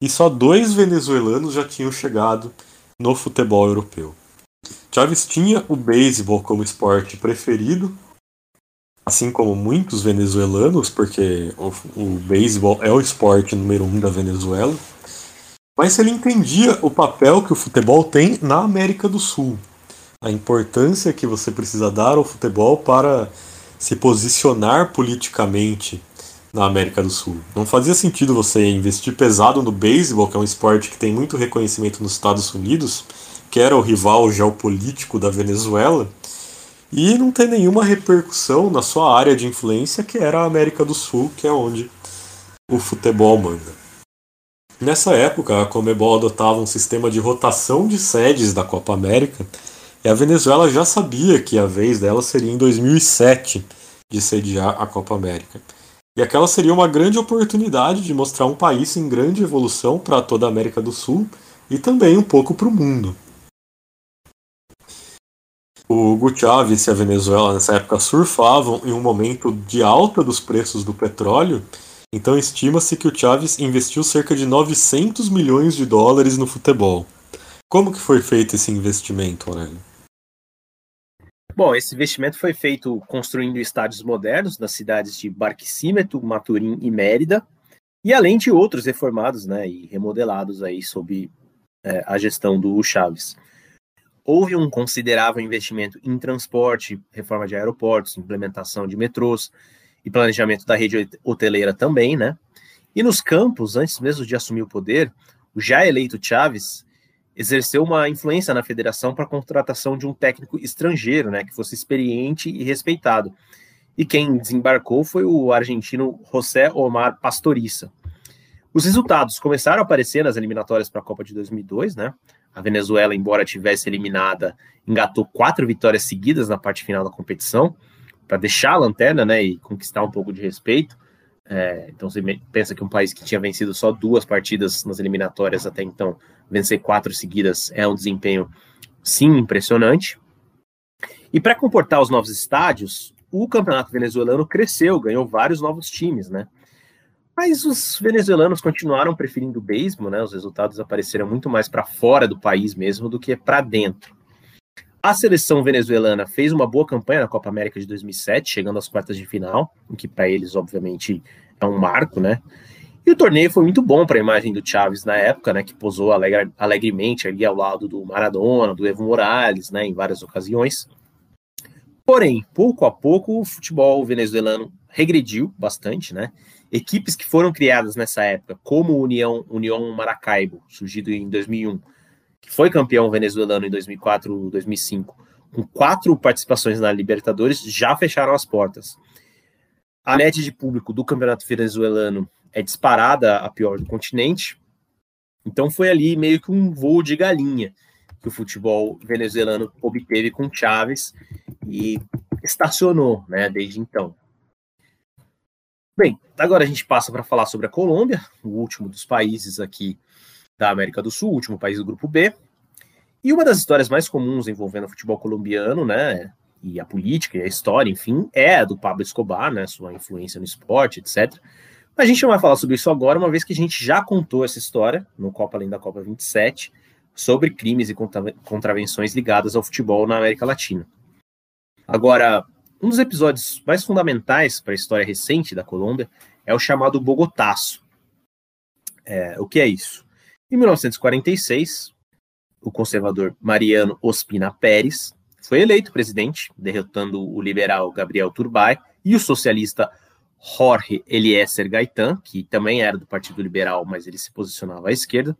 [SPEAKER 2] e só dois venezuelanos já tinham chegado no futebol europeu. Chávez tinha o beisebol como esporte preferido, assim como muitos venezuelanos, porque o, o beisebol é o esporte número um da Venezuela. Mas ele entendia o papel que o futebol tem na América do Sul, a importância que você precisa dar ao futebol para se posicionar politicamente na América do Sul. Não fazia sentido você investir pesado no beisebol, que é um esporte que tem muito reconhecimento nos Estados Unidos, que era o rival geopolítico da Venezuela, e não ter nenhuma repercussão na sua área de influência, que era a América do Sul, que é onde o futebol manda. Nessa época, a Comebol adotava um sistema de rotação de sedes da Copa América, e a Venezuela já sabia que a vez dela seria em 2007 de sediar a Copa América. E aquela seria uma grande oportunidade de mostrar um país em grande evolução para toda a América do Sul e também um pouco para o mundo. O Hugo Chávez e a Venezuela nessa época surfavam em um momento de alta dos preços do petróleo então estima-se que o Chaves investiu cerca de 900 milhões de dólares no futebol. Como que foi feito esse investimento, Aurélio?
[SPEAKER 3] Bom, esse investimento foi feito construindo estádios modernos nas cidades de Barquisimeto, Maturim e Mérida, e além de outros reformados né, e remodelados aí sob é, a gestão do Chaves. Houve um considerável investimento em transporte, reforma de aeroportos, implementação de metrôs, e planejamento da rede hoteleira também, né? E nos campos, antes mesmo de assumir o poder, o já eleito Chaves exerceu uma influência na federação para a contratação de um técnico estrangeiro, né, que fosse experiente e respeitado. E quem desembarcou foi o argentino José Omar Pastoriça. Os resultados começaram a aparecer nas eliminatórias para a Copa de 2002, né? A Venezuela, embora tivesse eliminada, engatou quatro vitórias seguidas na parte final da competição para deixar a lanterna, né, e conquistar um pouco de respeito. É, então você pensa que um país que tinha vencido só duas partidas nas eliminatórias até então, vencer quatro seguidas é um desempenho sim impressionante. E para comportar os novos estádios, o campeonato venezuelano cresceu, ganhou vários novos times, né? Mas os venezuelanos continuaram preferindo o beisebol, né? Os resultados apareceram muito mais para fora do país mesmo do que para dentro. A seleção venezuelana fez uma boa campanha na Copa América de 2007, chegando às quartas de final, o que para eles, obviamente, é um marco, né? E o torneio foi muito bom para a imagem do Chaves na época, né? Que posou alegre, alegremente ali ao lado do Maradona, do Evo Morales, né? Em várias ocasiões. Porém, pouco a pouco, o futebol venezuelano regrediu bastante, né? Equipes que foram criadas nessa época, como o União, União Maracaibo, surgido em 2001, que foi campeão venezuelano em 2004, 2005, com quatro participações na Libertadores, já fecharam as portas. A média de público do campeonato venezuelano é disparada a pior do continente. Então foi ali meio que um voo de galinha que o futebol venezuelano obteve com Chaves e estacionou, né, desde então. Bem, agora a gente passa para falar sobre a Colômbia, o último dos países aqui da América do Sul, último país do grupo B. E uma das histórias mais comuns envolvendo o futebol colombiano, né, e a política e a história, enfim, é a do Pablo Escobar, né, sua influência no esporte, etc. Mas a gente não vai falar sobre isso agora, uma vez que a gente já contou essa história no Copa Além da Copa 27, sobre crimes e contravenções ligadas ao futebol na América Latina. Agora, um dos episódios mais fundamentais para a história recente da Colômbia é o chamado Bogotaço. É, o que é isso? Em 1946, o conservador Mariano Ospina Pérez foi eleito presidente, derrotando o liberal Gabriel Turbay e o socialista Jorge Eliezer Gaitán, que também era do Partido Liberal, mas ele se posicionava à esquerda.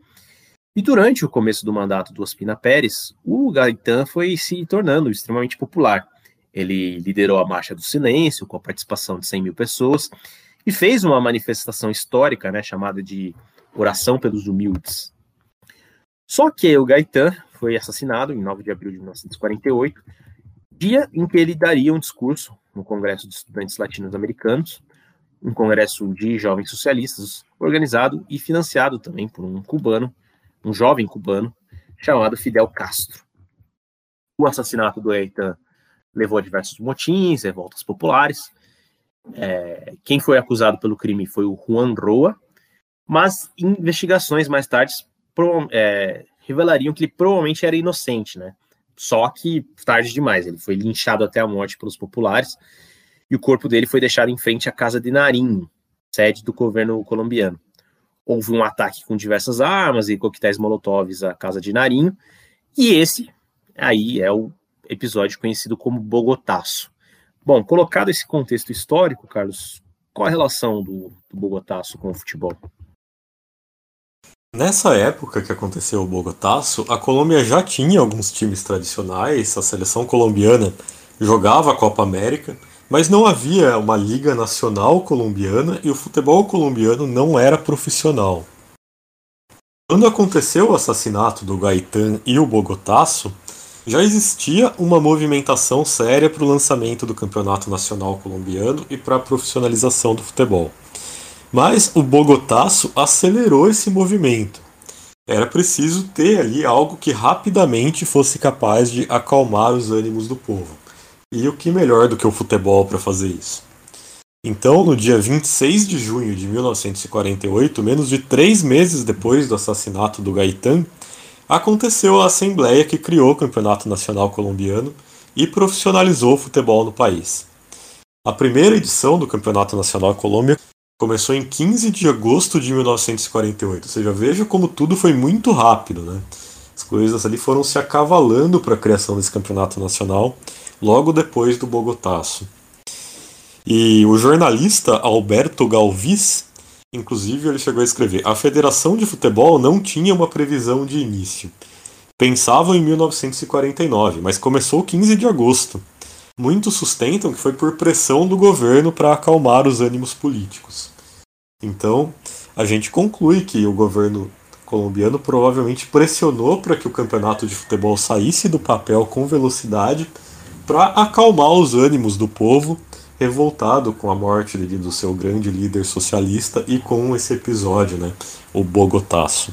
[SPEAKER 3] E durante o começo do mandato do Ospina Pérez, o Gaitán foi se tornando extremamente popular. Ele liderou a Marcha do Silêncio, com a participação de 100 mil pessoas, e fez uma manifestação histórica, né, chamada de Oração pelos Humildes. Só que o Gaetan foi assassinado em 9 de abril de 1948, dia em que ele daria um discurso no Congresso de Estudantes Latino-Americanos, um congresso de jovens socialistas, organizado e financiado também por um cubano, um jovem cubano, chamado Fidel Castro. O assassinato do Eitan levou a diversos motins, revoltas populares. É, quem foi acusado pelo crime foi o Juan Roa, mas investigações mais tarde é, revelariam que ele provavelmente era inocente, né? Só que tarde demais, ele foi linchado até a morte pelos populares e o corpo dele foi deixado em frente à casa de Narim, sede do governo colombiano. Houve um ataque com diversas armas e coquetéis molotovs à casa de Narim, e esse aí é o episódio conhecido como Bogotaço. Bom, colocado esse contexto histórico, Carlos, qual a relação do, do Bogotaço com o futebol?
[SPEAKER 2] Nessa época que aconteceu o Bogotaço, a Colômbia já tinha alguns times tradicionais, a seleção colombiana jogava a Copa América, mas não havia uma liga nacional colombiana e o futebol colombiano não era profissional. Quando aconteceu o assassinato do Gaetan e o Bogotaço, já existia uma movimentação séria para o lançamento do campeonato nacional colombiano e para a profissionalização do futebol. Mas o Bogotaço acelerou esse movimento. Era preciso ter ali algo que rapidamente fosse capaz de acalmar os ânimos do povo. E o que melhor do que o futebol para fazer isso? Então, no dia 26 de junho de 1948, menos de três meses depois do assassinato do Gaetan, aconteceu a assembleia que criou o Campeonato Nacional Colombiano e profissionalizou o futebol no país. A primeira edição do Campeonato Nacional Colômbia começou em 15 de agosto de 1948. Ou seja, veja como tudo foi muito rápido, né? As coisas ali foram se acavalando para a criação desse campeonato nacional logo depois do Bogotaço. E o jornalista Alberto Galvis, inclusive, ele chegou a escrever: a Federação de Futebol não tinha uma previsão de início. Pensavam em 1949, mas começou 15 de agosto. Muitos sustentam que foi por pressão do governo para acalmar os ânimos políticos. Então, a gente conclui que o governo colombiano provavelmente pressionou para que o campeonato de futebol saísse do papel com velocidade para acalmar os ânimos do povo revoltado com a morte do seu grande líder socialista e com esse episódio, né, o Bogotaço.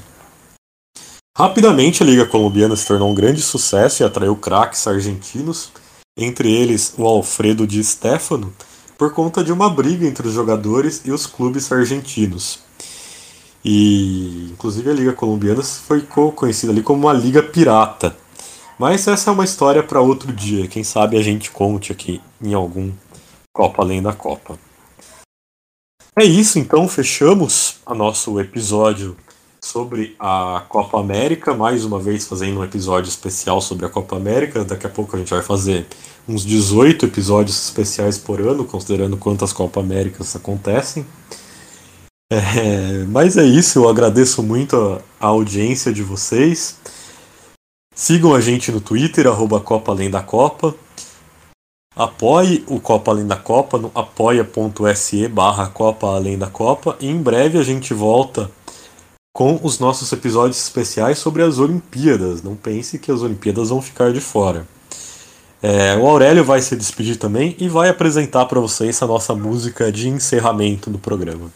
[SPEAKER 2] Rapidamente a Liga Colombiana se tornou um grande sucesso e atraiu craques argentinos, entre eles o Alfredo Di Stefano, por conta de uma briga entre os jogadores e os clubes argentinos. E inclusive a Liga Colombiana foi conhecida ali como uma liga pirata. Mas essa é uma história para outro dia, quem sabe a gente conte aqui em algum Copa Além da Copa. É isso, então fechamos o nosso episódio sobre a Copa América, mais uma vez fazendo um episódio especial sobre a Copa América. Daqui a pouco a gente vai fazer uns 18 episódios especiais por ano, considerando quantas Copa Américas acontecem. É, mas é isso, eu agradeço muito a, a, audiência de vocês. Sigam a gente no Twitter, arroba Copa Além da Copa. Apoie o Copa Além da Copa no apoia.se barra Copa Além da Copa. E em breve a gente volta com os nossos episódios especiais sobre as Olimpíadas. Não pense que as Olimpíadas vão ficar de fora. É, o Aurélio vai se despedir também e vai apresentar para vocês a nossa música de encerramento do programa.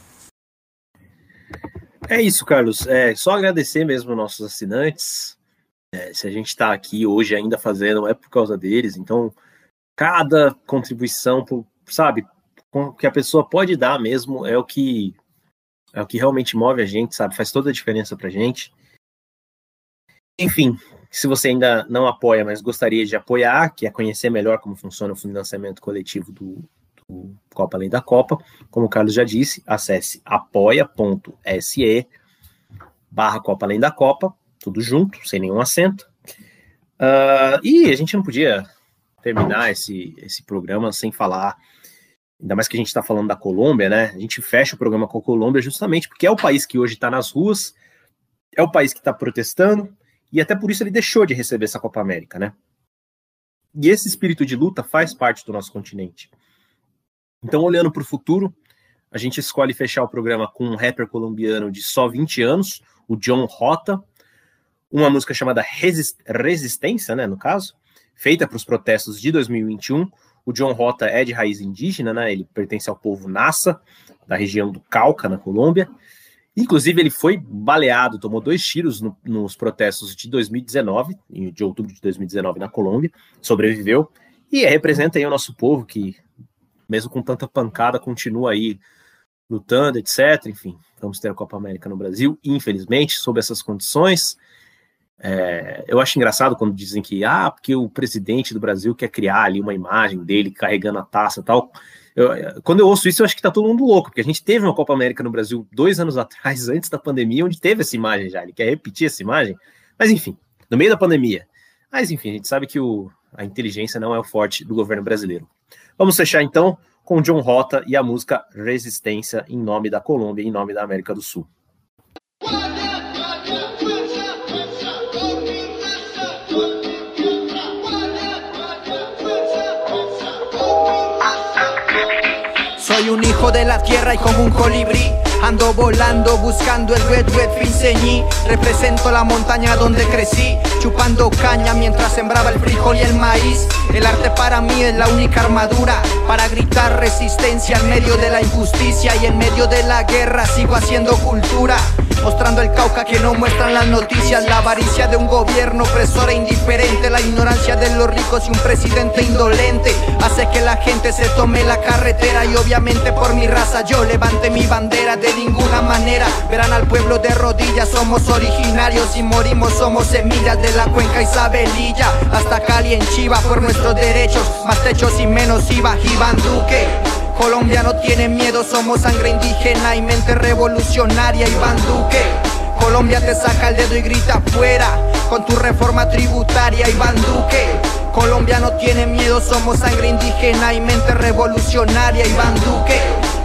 [SPEAKER 3] É isso, Carlos. É só agradecer mesmo nossos assinantes. É, se a gente está aqui hoje ainda fazendo, é por causa deles. Então, cada contribuição, sabe, que a pessoa pode dar mesmo é o que é o que realmente move a gente, sabe? Faz toda a diferença pra gente. Enfim, se você ainda não apoia, mas gostaria de apoiar, que é conhecer melhor como funciona o financiamento coletivo do, do Copa Além da Copa, como o Carlos já disse, acesse apoia.se barra Copa Além da Copa, tudo junto, sem nenhum acento. Uh, e a gente não podia terminar esse, esse programa sem falar, ainda mais que a gente está falando da Colômbia, né? A gente fecha o programa com a Colômbia justamente porque é o país que hoje está nas ruas, é o país que está protestando, e até por isso ele deixou de receber essa Copa América, né? E esse espírito de luta faz parte do nosso continente. Então, olhando para o futuro, a gente escolhe fechar o programa com um rapper colombiano de só 20 anos, o John Rota, uma música chamada Resist Resistência, né, no caso, feita para os protestos de 2021. O John Rota é de raiz indígena, né, ele pertence ao povo Nassa, da região do Cauca, na Colômbia. Inclusive, ele foi baleado, tomou dois tiros no, nos protestos de 2019, de outubro de 2019 na Colômbia, sobreviveu e representa aí o nosso povo que, mesmo com tanta pancada, continua aí lutando, etc. Enfim, vamos ter a Copa América no Brasil, infelizmente, sob essas condições. É, eu acho engraçado quando dizem que, ah, porque o presidente do Brasil quer criar ali uma imagem dele carregando a taça e tal. Eu, quando eu ouço isso, eu acho que tá todo mundo louco, porque a gente teve uma Copa América no Brasil dois anos atrás, antes da pandemia, onde teve essa imagem já. Ele quer repetir essa imagem, mas enfim, no meio da pandemia. Mas enfim, a gente sabe que o, a inteligência não é o forte do governo brasileiro. Vamos fechar então com John Rota e a música Resistência em nome da Colômbia, em nome da América do Sul.
[SPEAKER 5] Soy un hijo de la tierra y como un colibrí Ando volando buscando el red finceñí Represento la montaña donde crecí Chupando caña mientras sembraba el frijol y el maíz. El arte para mí es la única armadura Para gritar resistencia en medio de la injusticia Y en medio de la guerra sigo haciendo cultura Mostrando el cauca que no muestran las noticias. La avaricia de un gobierno opresor e indiferente. La ignorancia de los ricos y un presidente indolente Hace que la gente se tome la carretera. Y obviamente por mi raza yo levante mi bandera De ninguna manera. Verán al pueblo de rodillas Somos originarios y morimos Somos semillas de la cuenca Isabelilla. Hasta Cali en Chiva por nuestros derechos Más techos y menos IVA Iván Duque Colombia no tiene miedo, somos sangre indígena y mente revolucionaria, Iván Duque. Colombia te saca el dedo y grita fuera con tu reforma tributaria, Iván Duque. Colombia no tiene miedo, somos sangre indígena y mente revolucionaria, Iván Duque.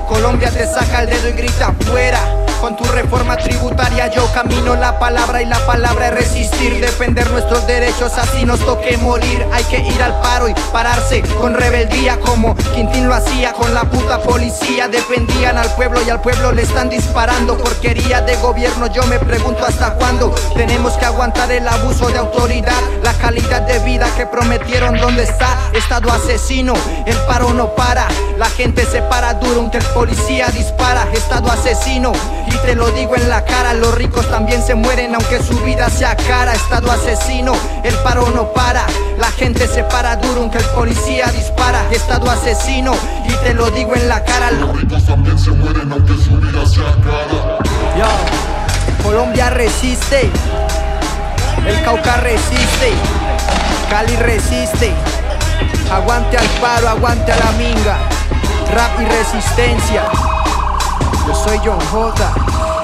[SPEAKER 5] Colombia te saca el dedo y grita fuera con tu reforma tributaria yo camino la palabra y la palabra es resistir, defender nuestros derechos, así nos toque morir. Hay que ir al paro y pararse con rebeldía como Quintín lo hacía con la puta policía. Defendían al pueblo y al pueblo le están disparando. Porquería de gobierno, yo me pregunto hasta cuándo tenemos que aguantar el abuso de autoridad. La calidad de vida que prometieron, ¿dónde está? Estado asesino, el paro no para. La gente se para duro, aunque el policía dispara. Estado asesino. Te lo digo en la cara, los ricos también se mueren aunque su vida sea cara. Estado asesino, el paro no para. La gente se para duro aunque el policía dispara. Estado asesino, y te lo digo en la cara. Los ricos también se mueren aunque su vida sea cara. Yo, Colombia resiste, el Cauca resiste, Cali resiste. Aguante al paro, aguante a la minga. Rap y resistencia. Yo soy John J.